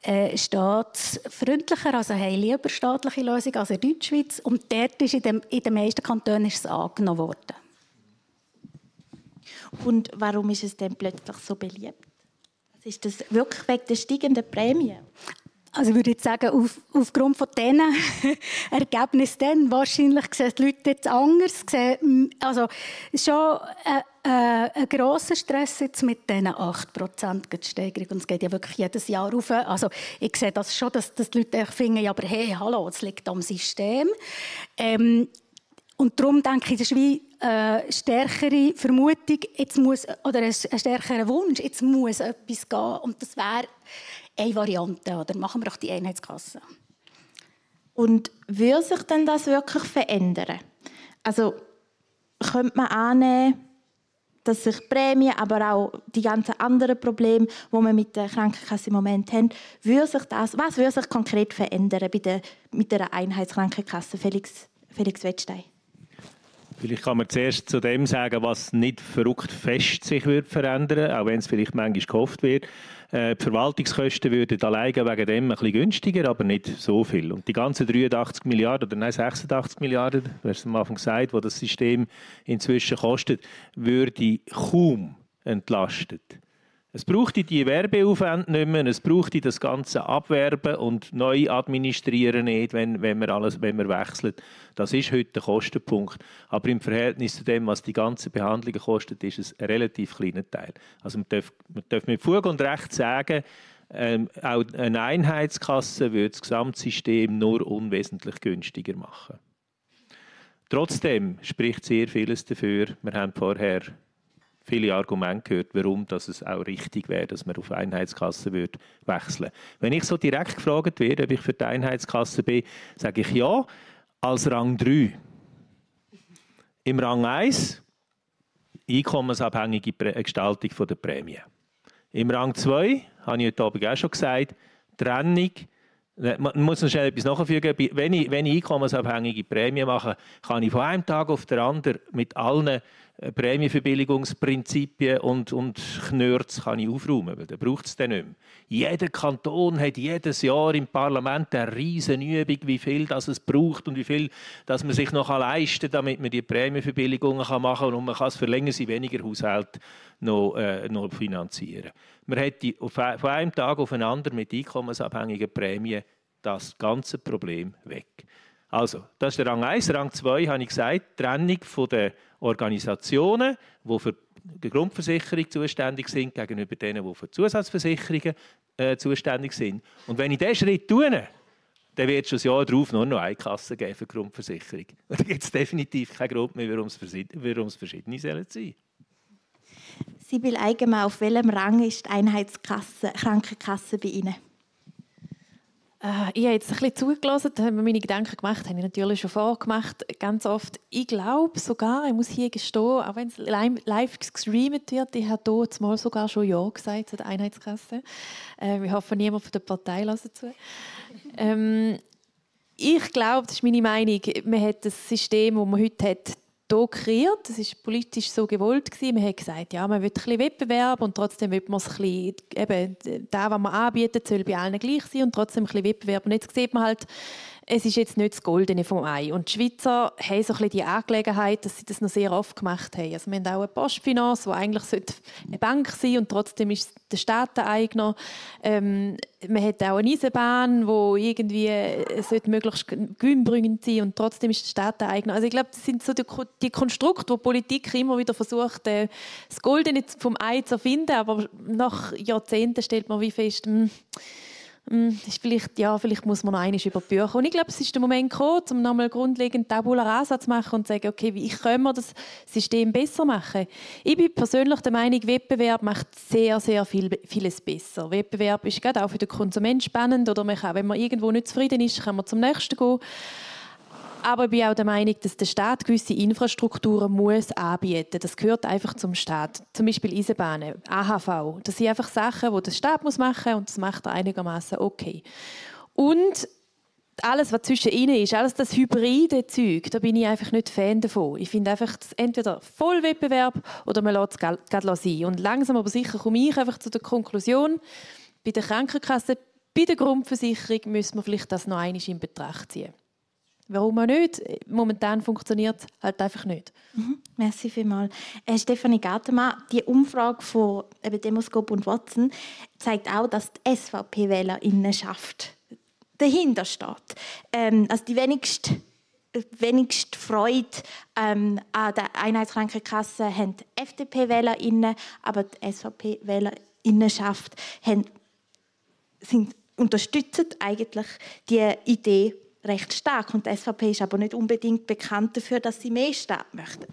äh, staatsfreundlicher, also haben lieber staatliche Lösungen als in Deutschschweiz. Und dort ist in, dem, in den meisten Kantonen ist es angenommen worden. Und warum ist es denn plötzlich so beliebt? Ist das wirklich wegen der steigenden Prämie? Also ich würde jetzt sagen, auf, aufgrund von diesen Ergebnissen dann, wahrscheinlich sehen die Leute jetzt anders. Sehen, also schon äh, äh, ein grosser Stress jetzt mit diesen 8% Steigerung. Und es geht ja wirklich jedes Jahr rauf. Also ich sehe das schon, dass, dass die Leute finden, aber hey, hallo, es liegt am System. Ähm, und darum denke ich, das ist wie eine stärkere Vermutung, jetzt muss, oder ein, ein stärkerer Wunsch, jetzt muss etwas gehen. Und das wäre eine Variante. Oder machen wir doch die Einheitskasse. Und würde sich denn das wirklich verändern? Also könnte man annehmen, dass sich Prämie, aber auch die ganzen anderen Probleme, die wir mit der Krankenkasse im Moment haben, würde sich das, was würde sich konkret verändern bei der, mit der Einheitskrankenkasse, Felix, Felix Wettstein? Vielleicht kann man zuerst zu dem sagen, was nicht verrückt fest sich wird verändern, auch wenn es vielleicht manchmal gehofft wird. Äh, die Verwaltungskosten würden alleine wegen dem ein bisschen günstiger, aber nicht so viel. Und die ganzen 83 Milliarden, oder nein, 86 Milliarden, du hast am Anfang gesagt, wo das System inzwischen kostet, würde kaum entlastet. Es braucht die Werbeaufwände nicht mehr, es braucht das ganze Abwerben und neu administrieren nicht, wenn, wenn, man alles, wenn man wechselt. Das ist heute der Kostenpunkt. Aber im Verhältnis zu dem, was die ganze Behandlung kostet, ist es ein relativ kleiner Teil. Also man darf, man darf mit Fug und Recht sagen, ähm, auch eine Einheitskasse würde das Gesamtsystem nur unwesentlich günstiger machen. Trotzdem spricht sehr vieles dafür. Wir haben vorher viele Argumente gehört, warum dass es auch richtig wäre, dass man auf Einheitskasse wird wechseln Wenn ich so direkt gefragt werde, ob ich für die Einheitskasse bin, sage ich ja, als Rang 3. Im Rang 1 einkommensabhängige Gestaltung der Prämie. Im Rang 2, habe ich heute Abend auch schon gesagt, Trennung man muss noch schnell etwas nachfügen. Wenn ich, wenn ich einkommensabhängige Prämie mache, kann ich von einem Tag auf den anderen mit allen äh, Prämienverbilligungsprinzipien und, und Knörz kann ich aufräumen, weil dann braucht es nicht mehr. Jeder Kanton hat jedes Jahr im Parlament eine riesen Übung, wie viel das es braucht und wie viel dass man sich noch leisten kann, damit man die Prämienverbilligungen machen kann und man kann es für länger sie weniger Haushalt noch, äh, noch finanzieren. Man hätte von einem Tag auf den anderen mit einkommensabhängigen Prämien das ganze Problem weg. Also, das ist der Rang 1. Rang 2 habe ich gesagt, Trennung von den Organisationen, die für die Grundversicherung zuständig sind, gegenüber denen, die für Zusatzversicherungen äh, zuständig sind. Und wenn ich diesen Schritt tue, dann wird es schon das Jahr darauf nur noch eine Kasse geben für die Grundversicherung. Und da gibt es definitiv keinen Grund mehr, warum es verschiedene sein sollen. Sibyl Eigenmann, auf welchem Rang ist die Einheitskasse, Krankenkasse bei Ihnen? Äh, ich habe jetzt ein bisschen zugelassen, da haben wir meine Gedanken gemacht, habe ich natürlich schon vorgemacht, ganz oft. Ich glaube sogar, ich muss hier gestehen, auch wenn es live gestreamt wird, ich habe hier mal sogar schon Ja gesagt zu der Einheitskasse. Äh, ich hoffe, niemand von der Partei lässt zu. Ähm, ich glaube, das ist meine Meinung, man hat das System, das man heute hat, hier kreiert. Das war politisch so gewollt. Man hat gesagt, ja, man will ein bisschen Wettbewerb und trotzdem will man es ein bisschen, eben, das, was man anbietet, soll bei allen gleich sein und trotzdem ein bisschen Wettbewerb. Und jetzt sieht man halt, es ist jetzt nicht das Goldene vom Ei. Und die Schweizer haben so ein bisschen die Angelegenheit, dass sie das noch sehr oft gemacht haben. Also wir haben auch eine Postfinance, die eigentlich eine Bank sein sollte und trotzdem ist der Staat der Eigner. Ähm, man hat auch eine Eisenbahn, die irgendwie äh, möglichst gewinnbringend sein und trotzdem ist der Staat der Eigner. Also ich glaube, das sind so die, die Konstrukte, wo Politik immer wieder versucht, äh, das Goldene vom Ei zu finden, aber nach Jahrzehnten stellt man wie fest, mh, hm, ist vielleicht, ja, vielleicht muss man noch einiges über die Bücher. Und ich glaube, es ist der Moment gekommen, um nochmal grundlegend Tabula Rasa zu machen und zu sagen, okay, wie können wir das System besser machen? Ich bin persönlich der Meinung, Wettbewerb macht sehr, sehr viel, vieles besser. Wettbewerb ist gerade auch für den Konsument spannend oder man kann, wenn man irgendwo nicht zufrieden ist, kann man zum nächsten gehen. Aber ich bin auch der Meinung, dass der Staat gewisse Infrastrukturen muss anbieten Das gehört einfach zum Staat. Zum Beispiel Eisenbahnen, AHV. Das sind einfach Sachen, die der Staat muss machen und das macht er einigermaßen okay. Und alles, was zwischen ihnen ist, alles das hybride Zeug, da bin ich einfach nicht Fan davon. Ich finde einfach, entweder Vollwettbewerb oder man lässt es gerade sein. Und langsam aber sicher komme ich einfach zu der Konklusion, bei der Krankenkasse, bei der Grundversicherung müssen wir vielleicht das noch einmal in Betracht ziehen. Warum auch nicht? Momentan funktioniert es halt einfach nicht. Mhm. Merci vielmals. Äh, Stefanie Gartemann, die Umfrage von Demoscope und Watson zeigt auch, dass die SVP-Wählerinnenschaft dahinter steht. Ähm, also die wenigste wenigst Freude ähm, an der Einheitskrankenkasse haben die FDP-WählerInnen, aber die SVP-WählerInnenschaft sind unterstützt eigentlich die Idee recht stark. Und die SVP ist aber nicht unbedingt bekannt dafür, dass sie mehr Staat möchten.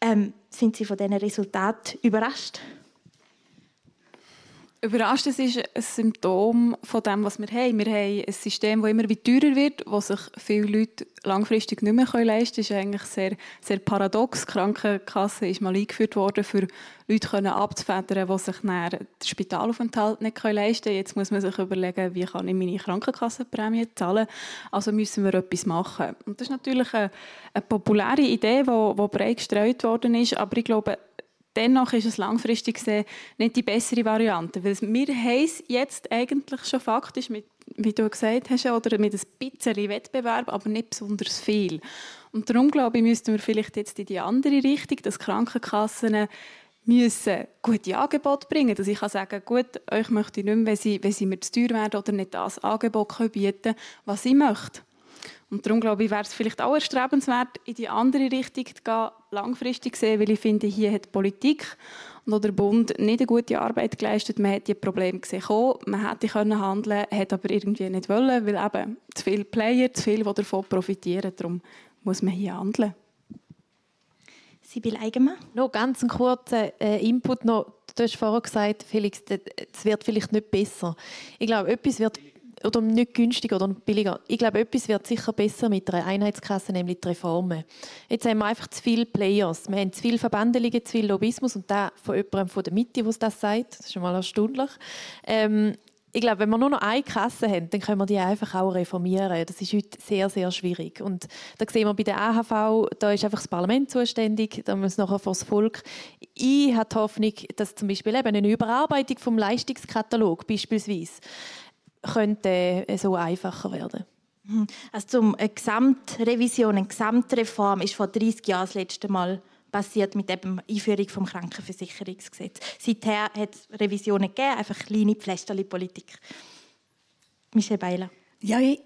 Ähm, sind Sie von diesen Resultaten überrascht? Überrascht, es ist ein Symptom von dem, was wir haben. Wir haben ein System, das immer teurer wird, das sich viele Leute langfristig nicht mehr leisten können. Das ist eigentlich sehr, sehr paradox. Die Krankenkasse ist mal eingeführt worden, für Leute abzufedern, die sich den Spitalaufenthalt nicht leisten können. Jetzt muss man sich überlegen, wie kann ich meine Krankenkassenprämie zahlen. Also müssen wir etwas machen. Und das ist natürlich eine, eine populäre Idee, die, die breit gestreut worden ist. Aber ich glaube, dennoch ist es langfristig gesehen nicht die bessere Variante, weil wir haben es jetzt eigentlich schon faktisch mit, wie du gesagt hast, oder mit ein bisschen Wettbewerb, aber nicht besonders viel. Und darum glaube ich, müssten wir vielleicht jetzt in die andere Richtung, dass Krankenkassen müssen gute Angebote bringen, dass ich kann sagen, gut, euch möchte ich nicht mehr, wenn sie, wenn sie mir zu teuer werden oder nicht das Angebot bieten können, was ich möchte. Und darum glaube ich, wäre es vielleicht auch erstrebenswert, in die andere Richtung zu gehen, langfristig gesehen, weil ich finde, hier hat die Politik und der Bund nicht eine gute Arbeit geleistet. Man hat die Probleme gesehen, man hätte können handeln, hat aber irgendwie nicht wollen, weil eben zu viele Player, zu viele, die davon profitieren. Darum muss man hier handeln. Sibyl Eigenmann? Noch ganz einen kurzen äh, Input noch. Du hast vorhin gesagt, Felix, es wird vielleicht nicht besser. Ich glaube, etwas wird oder nicht günstiger oder billiger. Ich glaube, etwas wird sicher besser mit einer Einheitskasse, nämlich die Reformen. Jetzt haben wir einfach zu viele Players. Wir haben zu viele Verbändelungen, zu viel Lobbyismus und da von jemandem von der Mitte, der das sagt, das ist schon mal erstaunlich. Ähm, ich glaube, wenn wir nur noch eine Kasse haben, dann können wir die einfach auch reformieren. Das ist heute sehr, sehr schwierig. Und da sehen wir bei der AHV, da ist einfach das Parlament zuständig, da muss nachher vor das Volk. Ich habe die Hoffnung, dass zum Beispiel eben eine Überarbeitung vom Leistungskatalog beispielsweise könnte so einfacher werden. Mhm. Also zum eine Gesamtrevision, eine Gesamtreform ist vor 30 Jahren das letzte Mal passiert mit der Einführung des Krankenversicherungsgesetz. Seither hat es Revisionen gegeben, einfach kleine Pflästerli-Politik. Michel Beiler. Ja, ich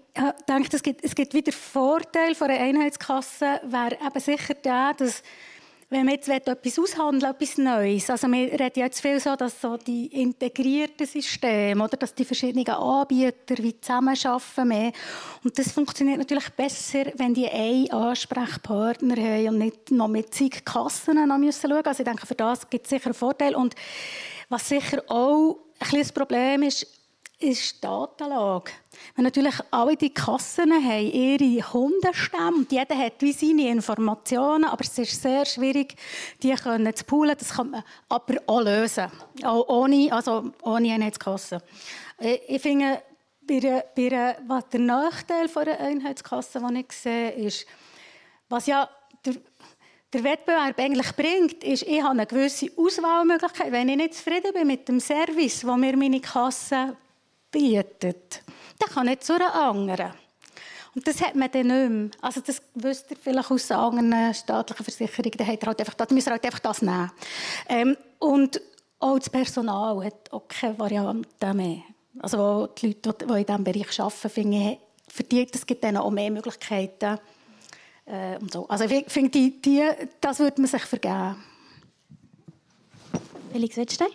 denke, es gibt, es gibt wieder Vorteil von einer Einheitskasse, wäre eben sicher der, dass wenn man jetzt etwas aushandeln etwas Neues, also wir reden jetzt viel so, dass so die integrierten Systeme, oder, dass die verschiedenen Anbieter wie zusammenarbeiten mehr. Und das funktioniert natürlich besser, wenn die einen Ansprechpartner haben und nicht noch mit zig Kassen noch müssen. Also ich denke, für das gibt es sicher einen Vorteil. Und was sicher auch ein kleines Problem ist, ist die Datenlage. Wenn natürlich alle die Kassen haben ihre Hundenstämme und jeder hat wie seine Informationen, aber es ist sehr schwierig, die können zu poolen. Das kann man aber auch lösen, auch ohne, also ohne Einheitskasse. Ich finde, bei, bei, was der Nachteil einer Einheitskasse, den ich sehe, ist, was ja der, der Wettbewerb eigentlich bringt, ist, ich habe eine gewisse Auswahlmöglichkeit. Wenn ich nicht zufrieden bin mit dem Service, den mir meine Kasse bietet, dann kann ich zu einer anderen. Und das hat man dann nicht mehr. Also das wisst ihr vielleicht aus anderen staatlichen Versicherungen, da hat halt einfach, da müssen halt einfach das nehmen. Ähm, und auch das Personal hat auch keine Variante mehr. Also die Leute, die in diesem Bereich arbeiten, finde für die das gibt dann auch mehr Möglichkeiten. Äh, und so. Also ich finde, die, die, das würde man sich vergeben. Felix Wettstein?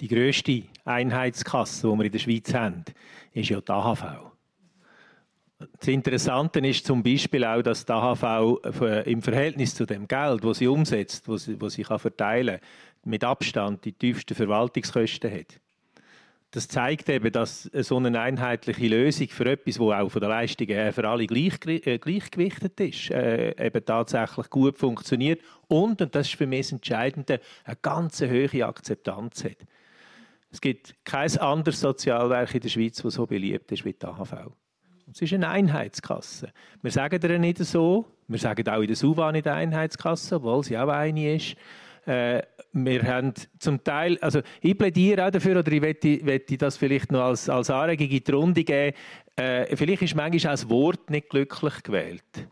Die grösste Einheitskasse, die wir in der Schweiz haben, ist ja die AHV. Das Interessante ist zum Beispiel auch, dass die AHV im Verhältnis zu dem Geld, das sie umsetzt, das sie, das sie verteilen kann, mit Abstand die tiefsten Verwaltungskosten hat. Das zeigt eben, dass so eine einheitliche Lösung für etwas, wo auch von der Leistung her für alle gleich, äh, gleichgewichtet ist, äh, eben tatsächlich gut funktioniert und, und das ist für mich das Entscheidende, eine ganz hohe Akzeptanz hat. Es gibt kein anderes Sozialwerk in der Schweiz, das so beliebt ist wie die AHV. Es ist eine Einheitskasse. Wir sagen ihr nicht so. Wir sagen auch in der SUVA nicht Einheitskasse, obwohl sie auch eine ist. Äh, wir haben zum Teil, also ich plädiere auch dafür, oder ich möchte, das vielleicht noch als, als Anregung in die Runde geben, äh, vielleicht ist manchmal auch das Wort nicht glücklich gewählt.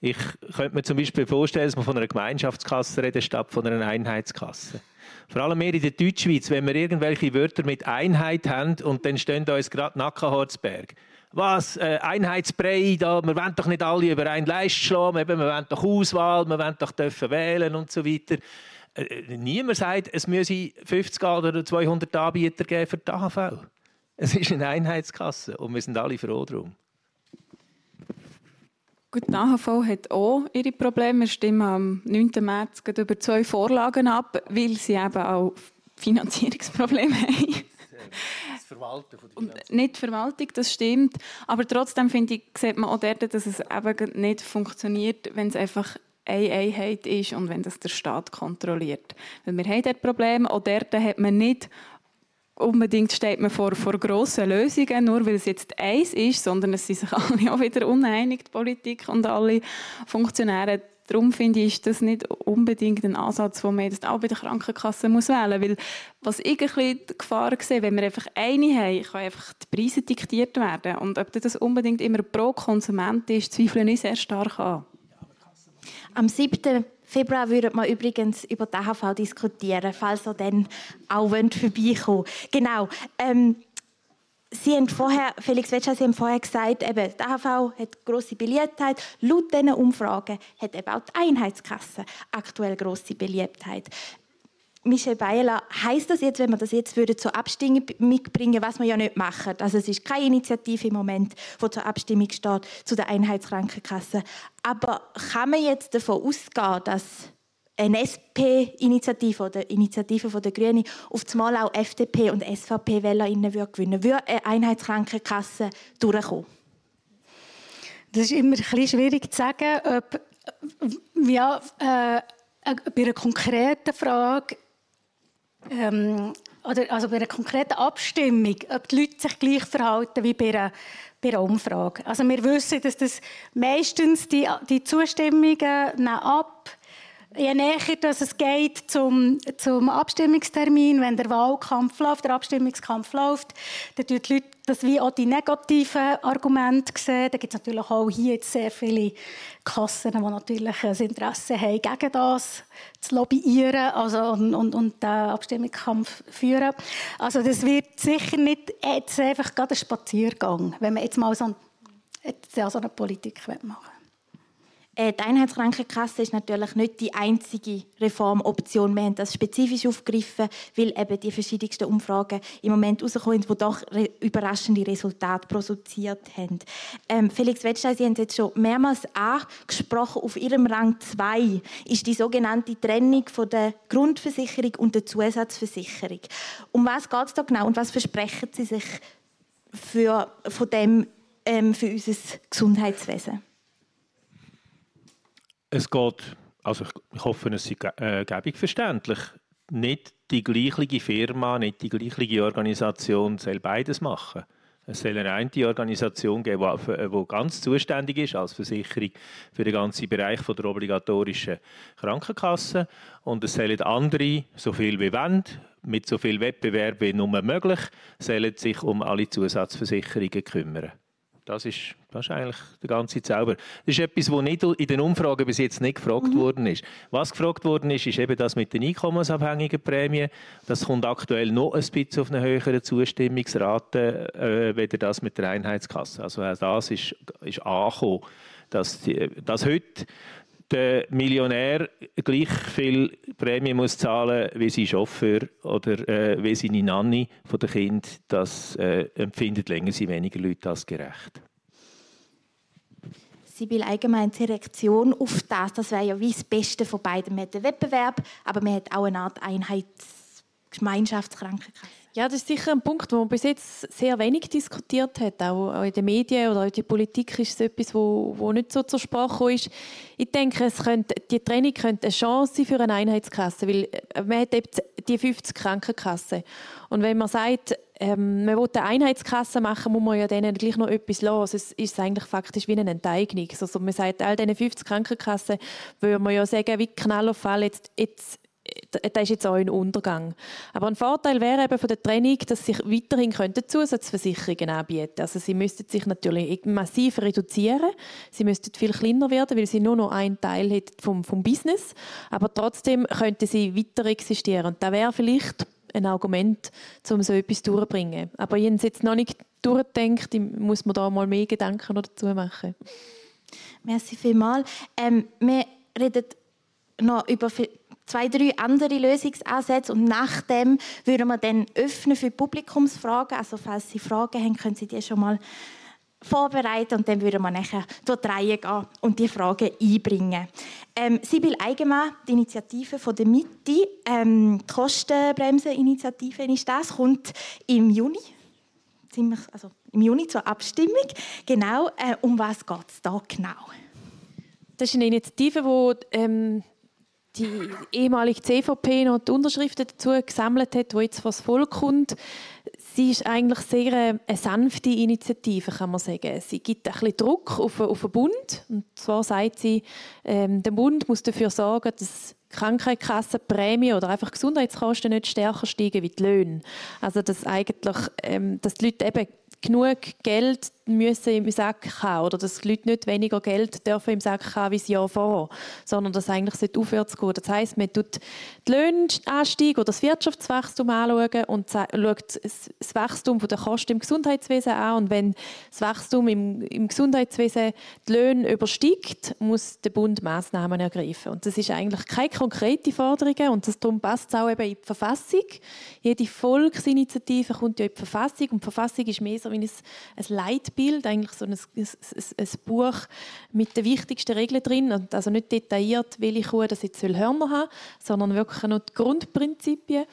Ich könnte mir zum Beispiel vorstellen, dass man von einer Gemeinschaftskasse redet, statt von einer Einheitskasse. Vor allem mehr in der Deutschschweiz, wenn wir irgendwelche Wörter mit Einheit haben und dann stehen da uns gerade Nackenharzberg. Was? Äh, Einheitsbrei, da, wir wollen doch nicht alle über einen Leist schlagen, wir wollen doch Auswahl, wir wollen doch dürfen wählen und so weiter. Äh, niemand sagt, es müsse 50 oder 200 Anbieter geben für die AHV. Es ist eine Einheitskasse und wir sind alle froh darum. Gut, die AHV hat auch ihre Probleme. Wir stimmen am 9. März über zwei Vorlagen ab, weil sie eben auch Finanzierungsprobleme haben. Das Verwalten von der Nicht Verwaltung, das stimmt. Aber trotzdem finde ich, sieht man auch dort, dass es eben nicht funktioniert, wenn es einfach eine Einheit ist und wenn das der Staat kontrolliert. Weil wir haben dort Probleme. Auch dort hat man nicht unbedingt steht man vor, vor grossen Lösungen, nur weil es jetzt eins ist, sondern es sind sich alle auch wieder uneinig, die Politik und alle Funktionäre. Darum finde ich, ist das nicht unbedingt ein Ansatz, den man jetzt auch bei der Krankenkasse muss wählen muss. Weil was ich ein bisschen die Gefahr sehe, wenn wir einfach eine haben, kann einfach die Preise diktiert werden. Und ob das unbedingt immer pro Konsument ist, zweifle ich sehr stark an. Am 7. Februar würden wir übrigens über die AHV diskutieren, falls ihr dann auch vorbeikommen Genau. Ähm, Sie haben vorher, Felix Wetscher, Sie haben vorher gesagt, eben, die AHV hat grosse Beliebtheit. Laut diesen Umfragen hat eben auch die Einheitskasse aktuell grosse Beliebtheit. Michel Bayerler, heißt das jetzt, wenn wir das jetzt würde zur Abstimmung mitbringen, was wir ja nicht machen? Also es ist keine Initiative im Moment, die zur Abstimmung steht zu der Einheitskrankenkasse. Aber kann man jetzt davon ausgehen, dass eine SP-Initiative oder Initiative der Grünen auf einmal auch FDP und SVP-WählerInnen gewinnen würde, eine Einheitskrankenkasse durchkommen? Das ist immer ein bisschen schwierig zu sagen, ob ja, äh, bei einer konkreten Frage ähm, oder also bei einer konkreten Abstimmung, ob die Leute sich gleich verhalten wie bei einer, bei einer Umfrage. Also wir wissen, dass das meistens die, die Zustimmungen ab je näher dass es geht zum, zum Abstimmungstermin, wenn der Wahlkampf läuft, der Abstimmungskampf läuft, dann die Leute das wie auch die negativen Argumente sehen. Da gibt es natürlich auch hier jetzt sehr viele Kassen, die natürlich ein Interesse haben, gegen das zu lobbyieren also, und, und, und den Abstimmungskampf führen. Also das wird sicher nicht jetzt einfach gerade ein Spaziergang, wenn man jetzt mal so, ein, so eine Politik machen will. Äh, die Einheitskrankenkasse ist natürlich nicht die einzige Reformoption. Wir haben das spezifisch aufgegriffen, weil eben die verschiedensten Umfragen im Moment rauskommen, die doch überraschende Resultate produziert haben. Ähm, Felix Wettstein, Sie haben es jetzt schon mehrmals angesprochen, auf Ihrem Rang 2 ist die sogenannte Trennung von der Grundversicherung und der Zusatzversicherung. Um was geht es da genau und was versprechen Sie sich für, von dem ähm, für unser Gesundheitswesen? Es geht, also ich hoffe, es ist äh, gäbig verständlich, nicht die gleiche Firma, nicht die gleiche Organisation soll beides machen. Es soll eine eine Organisation geben, die ganz zuständig ist als Versicherung für den ganzen Bereich der obligatorischen Krankenkasse. Und es sollen andere, so viel wie wollen, mit so viel Wettbewerb wie nur möglich, sollen sich um alle Zusatzversicherungen kümmern. Das ist, das ist eigentlich der ganze Zauber. Das ist etwas, was nicht in den Umfragen bis jetzt nicht gefragt mhm. worden ist. Was gefragt worden ist, ist eben das mit den einkommensabhängigen Prämien. Das kommt aktuell noch ein bisschen auf eine höhere Zustimmungsrate, äh, weder das mit der Einheitskasse. Also auch das ist, ist angekommen, dass, die, dass heute der Millionär gleich viel Prämie muss zahlen wie sein Chauffeur oder äh, wie seine Nanny von der Kind, das äh, empfindet länger sie weniger Leute als gerecht. Sie will allgemein die Reaktion auf das, das wäre ja wie das Beste von beiden. Man hat den Wettbewerb, aber man hat auch eine Art Einheitsgemeinschaftskrankenkasse. Ja, das ist sicher ein Punkt, den man bis jetzt sehr wenig diskutiert hat. Auch in den Medien oder in der Politik ist es etwas, wo, wo nicht so zur Sprache ist. Ich denke, es könnte, die Training könnte eine Chance sein für eine Einheitskasse, weil äh, man hat eben die 50 Krankenkassen. Und wenn man sagt, ähm, man will eine Einheitskasse machen, muss man ja denen gleich noch etwas los. Es ist eigentlich faktisch wie eine Enteignung. Also man sagt, all diese 50 Krankenkassen, würde man ja sagen, wie Knall auf Fall, jetzt, jetzt das ist jetzt auch ein Untergang. Aber ein Vorteil wäre eben von der Trennung, dass sich weiterhin Zusatzversicherungen anbieten Also sie müssten sich natürlich massiv reduzieren. Sie müssten viel kleiner werden, weil sie nur noch einen Teil hätten vom, vom Business. Aber trotzdem könnten sie weiter existieren. Und da wäre vielleicht ein Argument, um so etwas durchzubringen. Aber ich habe es jetzt noch nicht durchgedacht, muss man da mal mehr Gedanken dazu machen. Merci vielmals. Ähm, wir reden noch über zwei, drei andere Lösungsansätze und nachdem würden wir dann öffnen für Publikumsfragen. Also falls Sie Fragen haben, können Sie die schon mal vorbereiten und dann würden wir nachher durch die Reihe gehen und die Fragen einbringen. Ähm, Sibyl Eigenmann, die Initiative von der Mitte, ähm, die Kostenbremse-Initiative ist das, kommt im Juni, ziemlich, also im Juni zur Abstimmung. Genau, äh, um was geht es da genau? Das ist eine Initiative, die ähm, die ehemalige CVP noch die Unterschriften dazu gesammelt hat, wo jetzt was Volk kommt. Sie ist eigentlich sehr äh, eine sanfte Initiative, kann man sagen. Sie gibt ein bisschen Druck auf, auf den Bund. Und zwar sagt sie, ähm, der Bund muss dafür sorgen, dass Krankenkassenprämie oder einfach Gesundheitskosten nicht stärker steigen wie die Löhne. Also dass eigentlich, ähm, dass die Leute eben genug Geld müssen im Sack haben oder dass die Leute nicht weniger Geld dürfen im Sack haben wie das Jahr vorher, sondern dass eigentlich aufwärts gehen. Das heisst, man tut den Löhnanstieg oder das Wirtschaftswachstum anschauen und schaut das Wachstum der Kosten im Gesundheitswesen an. Und wenn das Wachstum im, im Gesundheitswesen die Löhne übersteigt, muss der Bund Maßnahmen ergreifen. Und das ist eigentlich keine konkrete Forderung und das, darum passt es auch eben in die Verfassung. Jede Volksinitiative kommt ja in die Verfassung und die Verfassung ist mehr so wie ein, ein Leitbild Bild, eigentlich so ein, ein, ein, Buch mit den wichtigsten Regeln drin. Also nicht detailliert, welche Kuh das jetzt Hörner haben sondern wirklich nur die Grundprinzipien.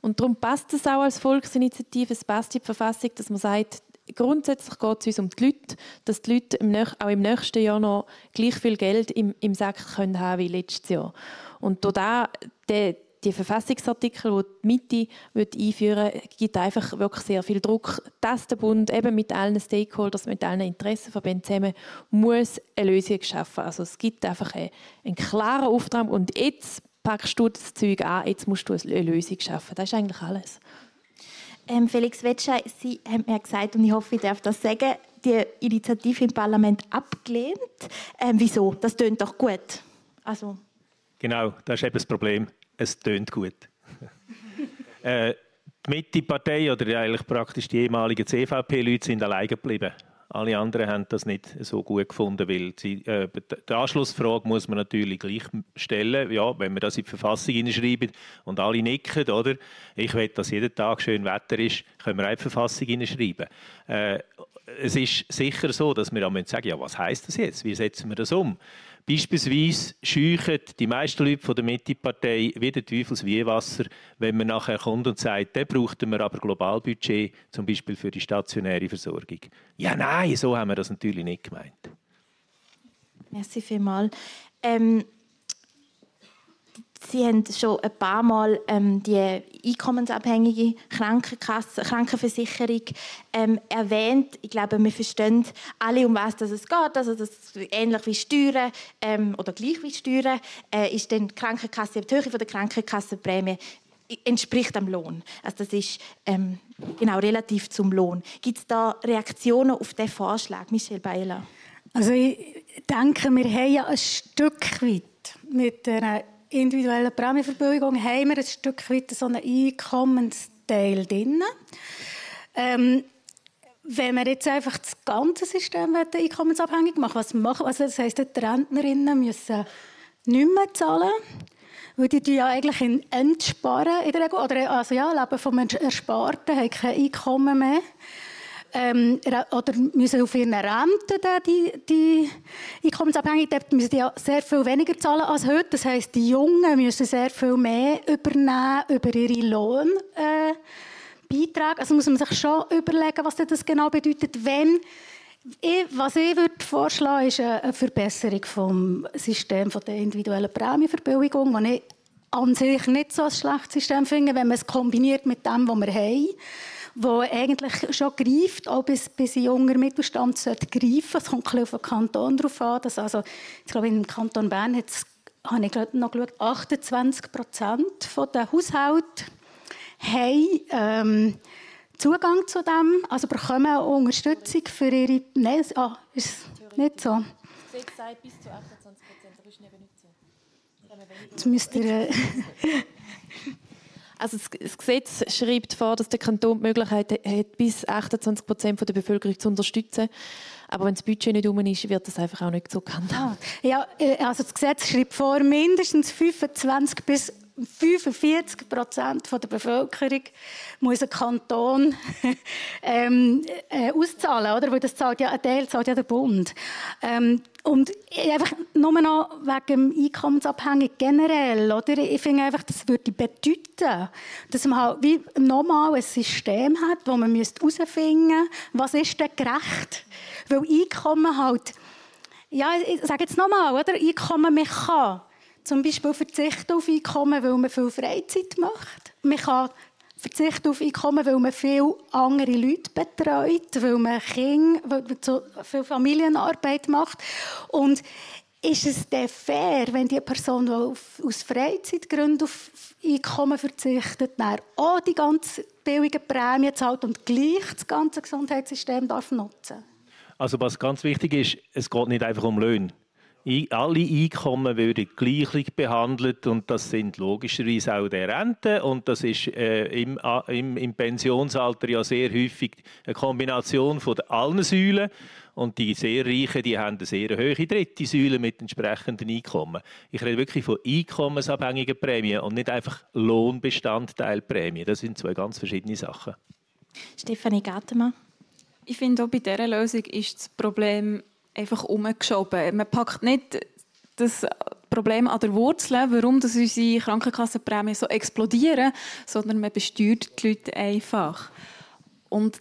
Und darum passt es auch als Volksinitiative, es passt in die Verfassung, dass man sagt, grundsätzlich geht es uns um die Leute, dass die Leute im auch im nächsten Jahr noch gleich viel Geld im, im Sack können haben wie letztes Jahr. Und da der, die Verfassungsartikel, die die Mitte wird einführen will, gibt einfach wirklich sehr viel Druck, dass der Bund eben mit allen Stakeholders, mit allen Interessenverbänden zusammen muss eine Lösung schaffen. Also es gibt einfach einen, einen klaren Auftrag und jetzt packst du das Zeug an, jetzt musst du eine Lösung schaffen. Das ist eigentlich alles. Ähm, Felix Wetschei, Sie haben mir gesagt, und ich hoffe, ich darf das sagen, die Initiative im Parlament abgelehnt. Ähm, wieso? Das tönt doch gut. Also. Genau, das ist eben das Problem es tönt gut. äh, die Mitte-Partei oder eigentlich praktisch die ehemaligen CVP-Leute sind allein geblieben. Alle anderen haben das nicht so gut gefunden, weil sie, äh, die Anschlussfrage muss man natürlich gleich stellen. Ja, wenn wir das in die Verfassung hineinschreiben und alle nicken, oder? Ich will, dass jeden Tag schön Wetter ist, können wir auch in die Verfassung hineinschreiben. Äh, es ist sicher so, dass wir am sagen, ja, was heißt das jetzt? Wie setzen wir das um? Beispielsweise scheuchen die meisten Leute von der Mitte-Partei wie der Teufels Weihwasser, wenn man nachher kommt und sagt, dann brauchten wir aber Globalbudget, zum Beispiel für die stationäre Versorgung. Ja, nein, so haben wir das natürlich nicht gemeint. Merci vielmals. Ähm, Sie haben schon ein paar Mal ähm, die einkommensabhängige Krankenkasse, Krankenversicherung ähm, erwähnt. Ich glaube, wir verstehen alle, um was es geht. Also das ähnlich wie Steuern ähm, oder gleich wie Steuern äh, ist dann die Krankenkasse, die Höhe der Krankenkassenprämie entspricht am Lohn. Also das ist ähm, genau relativ zum Lohn. Gibt es da Reaktionen auf diesen Vorschlag, Michelle Beiler? Also ich denke, wir haben ja ein Stück weit mit der individuellen Prämienverbilligung haben wir ein Stück weit so einen Einkommensteil drin. Ähm, wenn wir jetzt einfach das ganze System einkommensabhängig machen, was machen also das heisst, die Rentnerinnen müssen nicht mehr zahlen, weil die ja eigentlich in entsparen in der Regel, oder also ja, leben vom Ersparten, haben kein Einkommen mehr ähm, oder müssen auf ihren Renten die, die einkommensabhängig, dort müssen die sehr viel weniger zahlen als heute. Das heisst, die Jungen müssen sehr viel mehr übernehmen über ihre Lohnbeiträge. Äh, also muss man sich schon überlegen, was das genau bedeutet, wenn ich, was ich würde vorschlagen, ist eine Verbesserung des Systems der individuellen Prämienverbilligung, das ich an sich nicht so ein schlechtes System finde, wenn man es kombiniert mit dem, was wir haben wo eigentlich schon greift, auch bis, bis ein junger Mittelstand sollte greifen. Es kommt ein auf den Kanton drauf an. Dass also, ich glaube, im Kanton Bern hat es, habe ich noch geschaut, 28 Prozent der Haushalte haben ähm, Zugang zu dem, also bekommen Unterstützung für ihre... Nein, ah, ist nicht so. Das sagt bis zu 28 Prozent, aber ist nicht so. Jetzt müsst ihr... Also das Gesetz schreibt vor, dass der Kanton die Möglichkeit hat, bis 28 Prozent der Bevölkerung zu unterstützen. Aber wenn das Budget nicht um ist, wird das einfach auch nicht so gehandhabt. Ah, ja, äh, also das Gesetz schreibt vor, mindestens 25 bis 45 Prozent der Bevölkerung muss ein Kanton ähm, äh, auszahlen, oder? Weil das zahlt ja, ein Teil zahlt ja der Bund. Ähm, und einfach nur noch wegen dem Einkommensabhängig generell, oder? Ich finde einfach, das würde bedeuten, dass man halt wie nochmal ein System hat, wo man herausfinden müsste, was ist denn gerecht? Weil Einkommen halt, ja, ich sage jetzt nochmal, oder? Einkommen, man kann zum Beispiel verzichten auf Einkommen, weil man viel Freizeit macht. Man kann verzichten auf Einkommen, weil man viele andere Leute betreut, weil man Kinder, weil man so viel Familienarbeit macht. Und ist es denn fair, wenn die Person, die aus Freizeitgründen auf Einkommen verzichtet, dann auch die ganz billigen Prämien zahlt und gleich das ganze Gesundheitssystem darf nutzen Also was ganz wichtig ist, es geht nicht einfach um Löhne alle Einkommen werden gleich behandelt und das sind logischerweise auch die Renten und das ist äh, im, im, im, Pensionsalter ja sehr häufig eine Kombination von allen Säulen und die sehr Reichen, die haben eine sehr hohe dritte Säule mit entsprechenden Einkommen. Ich rede wirklich von einkommensabhängigen Prämien und nicht einfach Lohnbestandteilprämien. Das sind zwei ganz verschiedene Sachen. Stefanie Gattemann. Ich finde, auch bei dieser Lösung ist das Problem einfach umgeschoben. Man packt nicht das Problem an der Wurzel, warum das unsere Krankenkassenprämien so explodieren, sondern man besteuert die Leute einfach. Und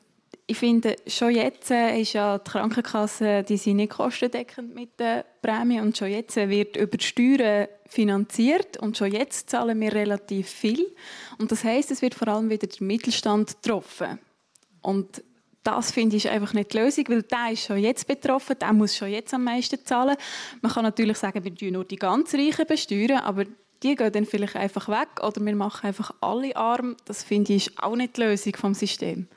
ich finde, schon jetzt ist ja die Krankenkasse die sind nicht kostendeckend mit den Prämien und schon jetzt wird über die Steuern finanziert und schon jetzt zahlen wir relativ viel. Und das heißt, es wird vor allem wieder der Mittelstand getroffen. Und das finde ich einfach nicht die Lösung, weil der ist schon jetzt betroffen, der muss schon jetzt am meisten zahlen. Man kann natürlich sagen, wir besteuern nur die ganz Reichen besteuern, aber die gehen dann vielleicht einfach weg oder wir machen einfach alle arm. Das finde ich auch nicht die Lösung vom System.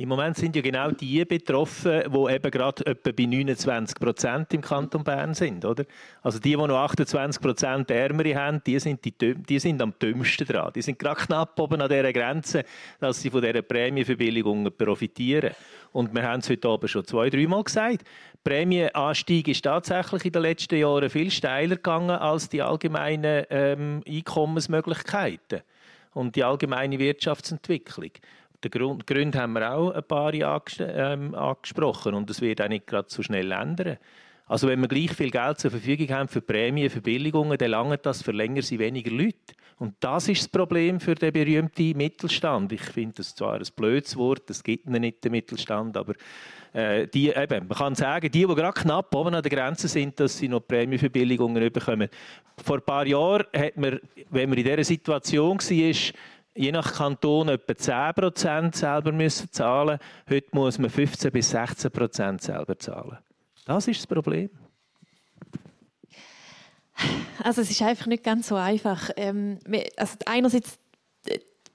Im Moment sind ja genau die betroffen, die eben gerade etwa bei 29 Prozent im Kanton Bern sind, oder? Also die, die noch 28 Prozent Ärmere haben, die sind, die, die sind am dümmsten dran. Die sind gerade knapp oben an dieser Grenze, dass sie von dieser Prämienverbilligung profitieren. Und wir haben es heute Abend schon zwei, dreimal gesagt. Prämienanstieg ist tatsächlich in den letzten Jahren viel steiler gegangen als die allgemeinen ähm, Einkommensmöglichkeiten und die allgemeine Wirtschaftsentwicklung. Die Gründe haben wir auch ein paar ähm, angesprochen und es wird auch nicht gerade so schnell ändern. Also wenn wir gleich viel Geld zur Verfügung haben für Prämien, für Billigungen, dann langt das für länger sie weniger Leute. Und das ist das Problem für den berühmten Mittelstand. Ich finde das zwar ein blödes Wort, es gibt nicht den Mittelstand, aber äh, die, eben, man kann sagen, die, die gerade knapp oben an der Grenze sind, dass sie noch Prämienverbilligungen bekommen. Vor ein paar Jahren hat man, wenn man in dieser Situation war, je nach Kanton etwa 10% selber müssen zahlen. Heute muss man 15 bis 16% selber zahlen. Das ist das Problem. Also es ist einfach nicht ganz so einfach. Ähm, also einerseits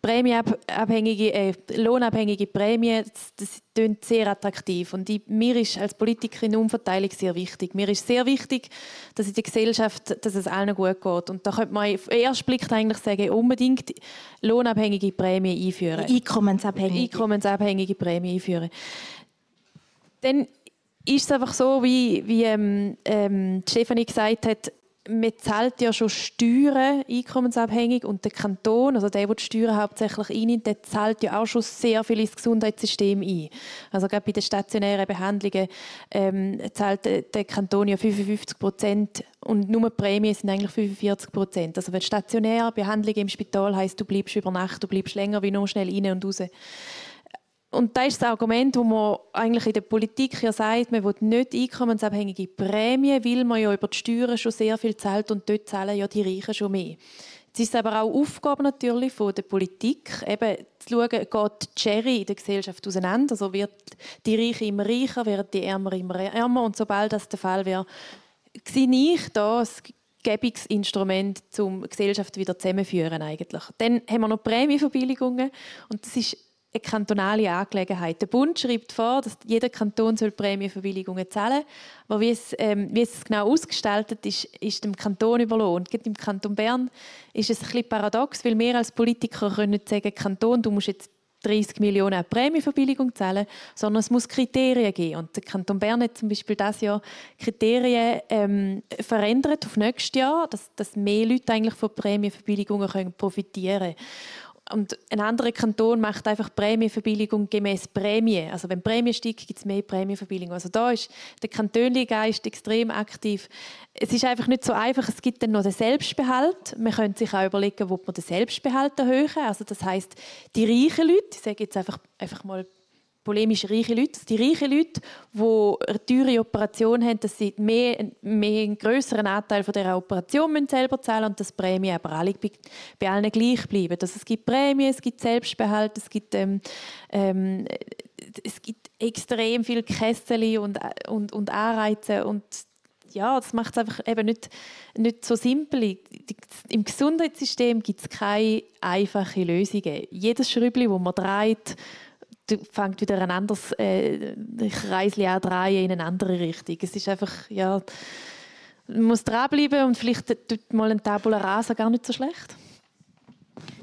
prämieabhängige, äh, lohnabhängige Prämie, das, das klingt sehr attraktiv. Und ich, mir ist als Politikerin Umverteilung sehr wichtig. Mir ist sehr wichtig, dass in der Gesellschaft, dass es allen gut geht. Und da könnte man auf den ersten Blick eigentlich sagen, unbedingt lohnabhängige Prämie einführen. Einkommensabhängige. Einkommensabhängige Prämie einführen. Dann ist es einfach so, wie, wie ähm, ähm, Stefanie gesagt hat, man zahlt ja schon Steuern einkommensabhängig und der Kanton, also der, der die Steuern hauptsächlich einnimmt, der zahlt ja auch schon sehr viel ins Gesundheitssystem ein. Also gerade bei den stationären Behandlungen ähm, zahlt der Kanton ja 55 Prozent und nur die Prämien sind eigentlich 45 Prozent. Also wenn stationäre Behandlung im Spital heißt, du bleibst über Nacht, du bleibst länger wie nur schnell rein und raus. Und das ist das Argument, wo man eigentlich in der Politik ja sagt, man will nicht einkommensabhängige Prämien, weil man ja über die Steuern schon sehr viel zahlt und dort zahlen ja die Reichen schon mehr. Es ist aber auch Aufgabe natürlich von der Politik, eben zu schauen, geht die Cherry in der Gesellschaft auseinander, also wird die Reichen immer reicher, werden die Ärmer immer ärmer und sobald das der Fall wäre, sehe ich da ein Gebungsinstrument, um die Gesellschaft wieder zusammenzuführen eigentlich. Dann haben wir noch Prämienverbilligungen und das ist eine kantonale Angelegenheit. Der Bund schreibt vor, dass jeder Kanton soll Prämienverbilligungen zahlen soll. Aber wie es, ähm, wie es genau ausgestaltet ist, ist dem Kanton überlohnt. Gerade im Kanton Bern ist es ein bisschen paradox, weil wir als Politiker können sagen, Kanton, du musst jetzt 30 Millionen Prämienverbilligung zahlen, sondern es muss Kriterien geben. Und der Kanton Bern hat zum Beispiel das Jahr Kriterien ähm, verändert auf nächstes Jahr, dass, dass mehr Leute eigentlich von Prämienverbilligungen profitieren können. Und ein anderer Kanton macht einfach Prämienverbilligung gemäß Prämie. Also wenn Prämie steigt, gibt es mehr Prämienverbilligung. Also da ist der kantonliche Geist extrem aktiv. Es ist einfach nicht so einfach. Es gibt dann noch den Selbstbehalt. Man könnte sich auch überlegen, ob man den Selbstbehalt erhöhen. Also das heißt, die reichen Leute, ich sage jetzt einfach, einfach mal polemisch reiche Leute. Die reichen Leute, die eine teure Operation haben, dass sie mehr, mehr einen größeren Anteil von dieser Operation müssen selber zahlen und dass die Prämie aber alle bei, bei allen gleich bleiben. Also es gibt Prämien, es gibt Selbstbehalt, es gibt, ähm, ähm, es gibt extrem viel Kessel und, und, und Anreize und ja, das macht es einfach eben nicht, nicht so simpel. Im Gesundheitssystem gibt es keine einfachen Lösungen. Jedes Schräubchen, das man dreht, fängt wieder ein anderes äh, Kreisli an drehen in eine andere Richtung. Es ist einfach, ja, man muss dranbleiben und vielleicht tut mal ein Tabula Rasa gar nicht so schlecht.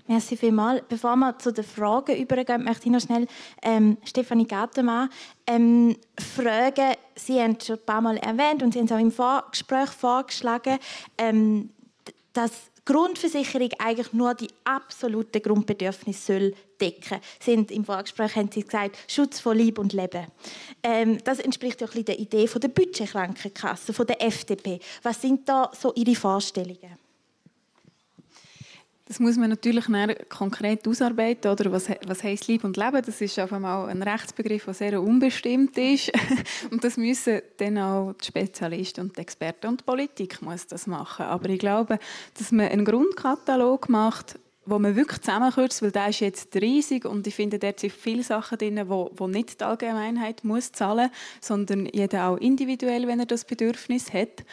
Merci vielmals. Bevor wir zu den Fragen übergehen, möchte ich noch schnell ähm, Stefanie Gattemann ähm, fragen. Sie haben es schon ein paar Mal erwähnt und Sie haben es auch im Vorgespräch vorgeschlagen, ähm, dass Grundversicherung eigentlich nur die absoluten Grundbedürfnisse soll decken. Sind im Vorgespräch haben Sie gesagt Schutz von Lieb und Leben. Ähm, das entspricht ja ein der Idee von der Budgetkrankenkasse, von der FDP. Was sind da so Ihre Vorstellungen? Das muss man natürlich konkret ausarbeiten. Oder? Was, was heisst Lieb und Leben? Das ist auf einmal ein Rechtsbegriff, der sehr unbestimmt ist. und das müssen dann auch die Spezialisten und die Experten und die Politik muss das machen. Aber ich glaube, dass man einen Grundkatalog macht, wo man wirklich zusammenkürzt, weil der ist jetzt riesig und ich finde, dort sind viele Sachen drin, wo, wo nicht die Allgemeinheit muss zahlen sondern jeder auch individuell, wenn er das Bedürfnis hat.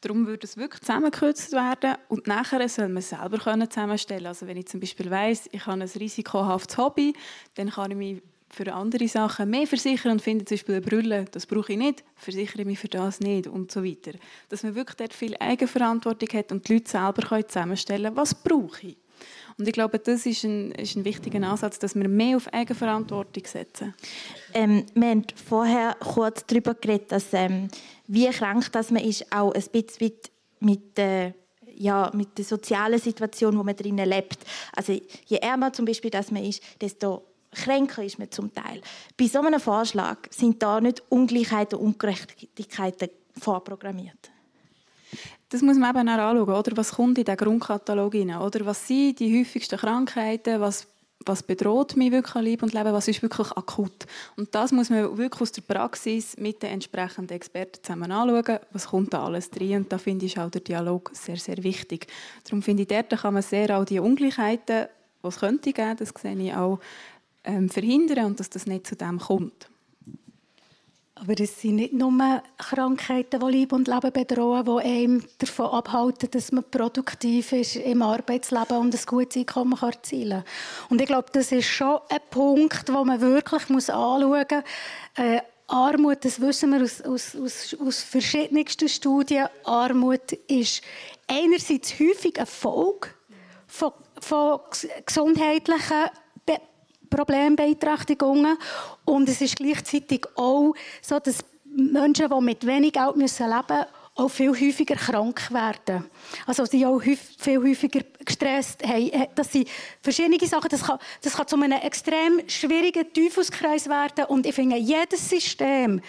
Darum würde es wirklich zusammengekürzt werden und nachher soll man es selber zusammenstellen Also wenn ich zum Beispiel weiss, ich habe ein risikohaftes Hobby, dann kann ich mich für andere Sachen mehr versichern und finde zum Beispiel eine Brille, das brauche ich nicht, versichere mich für das nicht und so weiter. Dass man wirklich dort viel Eigenverantwortung hat und die Leute selber zusammenstellen können, was brauche ich. Und ich glaube, das ist ein, ist ein wichtiger Ansatz, dass wir mehr auf Eigenverantwortung setzen. Ähm, wir haben vorher kurz darüber geredet, dass ähm, wie krank dass man ist, auch ein bisschen mit der ja, mit der sozialen Situation, wo man drinnen lebt. Also je ärmer zum Beispiel dass man ist, desto kränker ist man zum Teil. Bei so einem Vorschlag sind da nicht Ungleichheiten und Ungerechtigkeiten vorprogrammiert. Das muss man eben auch anschauen, oder? Was kommt in diesen Grundkatalog rein? Oder was sind die häufigsten Krankheiten? Was, was bedroht mich wirklich an Leben und Leben? Was ist wirklich akut? Und das muss man wirklich aus der Praxis mit den entsprechenden Experten zusammen anschauen. Was kommt da alles drin? Und da finde ich auch der Dialog sehr, sehr wichtig. Darum finde ich, dort kann man sehr auch die Ungleichheiten, die es könnte geben, das sehe ich auch, ähm, verhindern und dass das nicht zu dem kommt. Aber es sind nicht nur Krankheiten, die Leib und Leben bedrohen, die einem davon abhalten, dass man produktiv ist im Arbeitsleben und ein gutes Einkommen erzielen kann. Und ich glaube, das ist schon ein Punkt, den man wirklich anschauen muss. Äh, Armut, das wissen wir aus, aus, aus, aus verschiedensten Studien, Armut ist einerseits häufig eine Folge von, von gesundheitlichen Problembeeinträchtigungen. Und es ist gleichzeitig auch so, dass Menschen, die mit wenig Geld leben müssen, auch viel häufiger krank werden. Also sie auch viel häufiger gestresst haben. Äh, das sind verschiedene Sachen. Das kann, das kann zu einem extrem schwierigen Teufelskreis werden. Und ich finde, jedes System,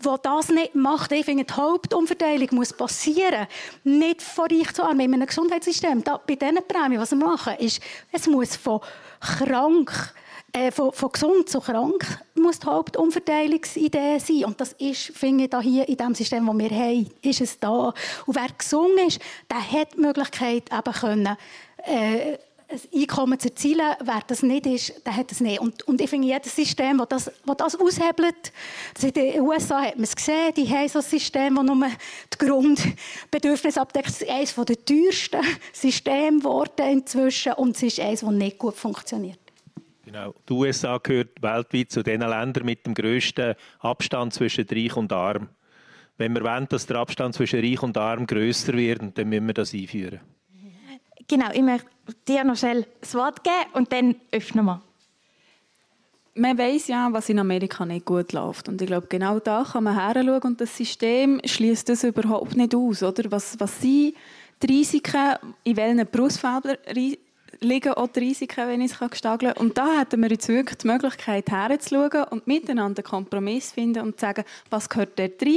das das nicht macht, ich finde, die Hauptumverteilung muss passieren. Nicht von reich zu arm. In einem Gesundheitssystem, da, bei diesen Prämien, was wir machen, ist, es muss von krank äh, von, von, gesund zu krank muss die Hauptumverteilungsidee sein. Und das ist, finde ich, da hier in dem System, das wir haben, ist es da. Und wer gesund ist, der hat die Möglichkeit, eben können, äh, ein Einkommen zu erzielen. Wer das nicht ist, der hat es nicht. Und, und ich finde, jedes System, das das, das, das aushebelt, das in den USA hat man es gesehen, die haben so ein System, das nur die Grundbedürfnisse abdeckt. Es ist eines der teuersten Systeme inzwischen und es ist eines, das nicht gut funktioniert. Genau. Die USA gehört weltweit zu den Ländern mit dem grössten Abstand zwischen Reich und Arm. Wenn wir wollen, dass der Abstand zwischen Reich und Arm grösser wird, dann müssen wir das einführen. Genau, ich möchte dir noch schnell das Wort geben und dann öffnen wir. Man weiß ja, was in Amerika nicht gut läuft. Und ich glaube, genau da kann man heranschauen und das System schließt das überhaupt nicht aus. Oder? Was, was sind die Risiken, in welchen Berufsfeldern liegen auch die Risiken, wenn ich es gestageln kann. Und da hätten wir jetzt wirklich die Möglichkeit, herzuschauen und miteinander einen Kompromiss finden und zu sagen, was gehört dort rein,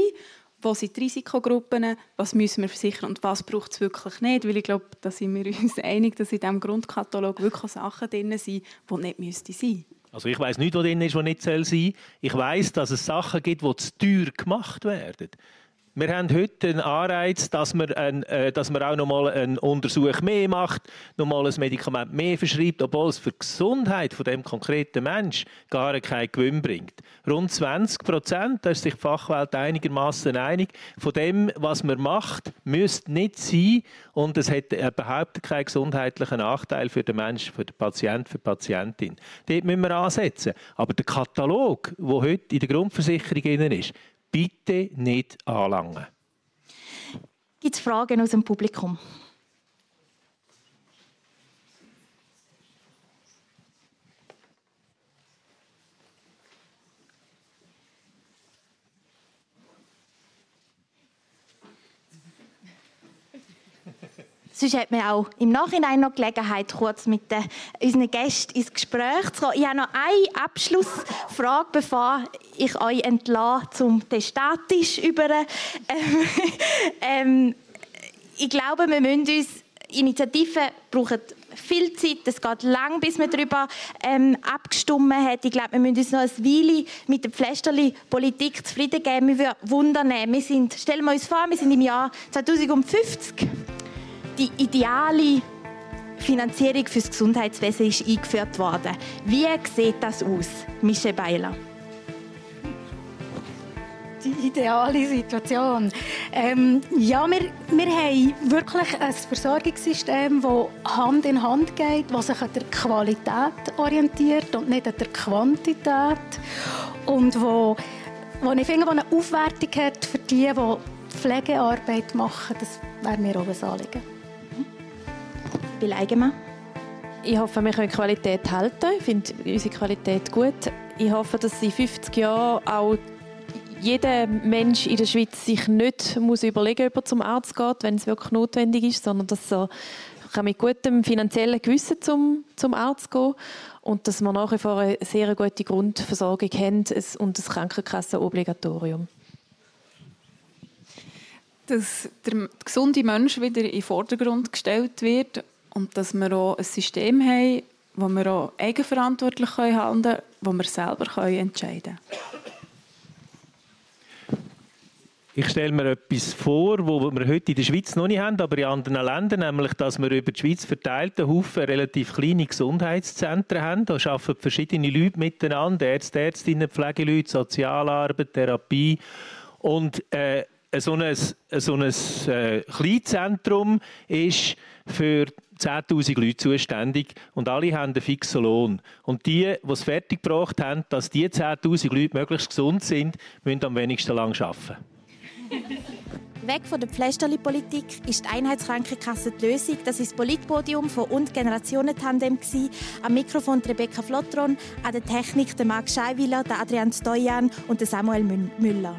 wo sind die Risikogruppen, was müssen wir versichern und was braucht es wirklich nicht. Weil ich glaube, da sind wir uns einig, dass in diesem Grundkatalog wirklich Sachen drin sind, die nicht müssten sein. Also ich weiß nicht, was drin ist, was nicht sein soll. Ich weiß, dass es Sachen gibt, die zu teuer gemacht werden. Wir haben heute einen Anreiz, dass man, ein, äh, dass man auch noch mal einen Untersuch mehr macht, noch mal ein Medikament mehr verschreibt, obwohl es für die Gesundheit von dem konkreten Mensch gar keinen Gewinn bringt. Rund 20 Prozent, da ist sich die Fachwelt einigermaßen einig, von dem, was man macht, müsste nicht sein und es hat überhaupt keinen gesundheitlichen Nachteil für den Menschen, für den Patienten, für die Patientin. Dort müssen wir ansetzen. Aber der Katalog, der heute in der Grundversicherung ist, bitte nicht anlangen. Gibt es Fragen aus dem Publikum? Sonst hat man auch im Nachhinein noch Gelegenheit, kurz mit den, unseren Gästen ins Gespräch zu kommen. Ich habe noch eine Abschlussfrage, bevor ich euch entlasse zum Testatisch über. Ähm, ähm, ich glaube, wir müssen uns Initiativen brauchen viel Zeit, es geht lang, bis man darüber ähm, abgestimmt hat. Ich glaube, wir müssen uns noch ein Weile mit der Pflästerli-Politik zufrieden geben. Wir würden Wunder nehmen. Wir sind, stellen wir uns vor, wir sind im Jahr 2050 die ideale Finanzierung für das Gesundheitswesen ist eingeführt worden. Wie sieht das aus, Michel Beiler? Die ideale Situation. Ähm, ja, wir, wir haben wirklich ein Versorgungssystem, das Hand in Hand geht, das sich an der Qualität orientiert und nicht an der Quantität. Und wo, wo ich finde, wo eine Aufwertung hat für die, die Pflegearbeit machen. Das wäre mir auch ein Anliegen. Bill Eigenmann. Ich hoffe, wir können Qualität halten. Ich finde unsere Qualität gut. Ich hoffe, dass in 50 Jahren auch jeder Mensch in der Schweiz sich nicht muss überlegen muss, ob er zum Arzt geht, wenn es wirklich notwendig ist, sondern dass er mit gutem finanziellen Gewissen zum, zum Arzt gehen und dass wir nach wie vor eine sehr gute Grundversorgung haben und das Krankenkassenobligatorium. Dass der gesunde Mensch wieder in den Vordergrund gestellt wird und dass wir auch ein System haben, wo wir auch eigenverantwortlich handeln können, wo wir selber entscheiden können. Ich stelle mir etwas vor, wo wir heute in der Schweiz noch nicht haben, aber in anderen Ländern, nämlich, dass wir über die Schweiz verteilt einen Haufen relativ kleine Gesundheitszentren haben. Da arbeiten verschiedene Leute miteinander, Ärzte, Ärztinnen, Pflegeleute, Sozialarbeit, Therapie. Und äh, so ein, so ein äh, Kleinzentrum ist für 10.000 Leute zuständig und alle haben einen fixen Lohn. Und die, die es fertiggebracht haben, dass diese 10.000 Leute möglichst gesund sind, müssen am wenigsten lang arbeiten. Weg von der Pflästerli-Politik ist die Einheitskrankenkasse die Lösung. Das ist das Politpodium von «Und Generationentandem». Am Mikrofon Rebecca Flottron, an der Technik der Marc Scheiwiller, der Adrian Stojan und der Samuel Müller.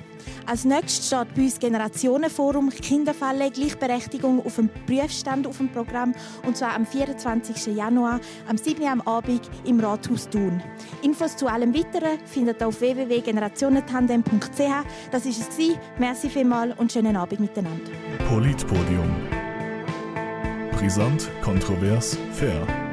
Als nächstes steht bei uns Generationenforum Kinderfälle Gleichberechtigung auf dem Prüfstand auf dem Programm und zwar am 24. Januar am 7. Uhr am Abend im Rathaus Thun. Infos zu allem Weiteren findet ihr auf www.generationentandem.ch. Das war es. Merci vielmals und schönen Abend miteinander. Politpodium. Brisant, kontrovers, fair.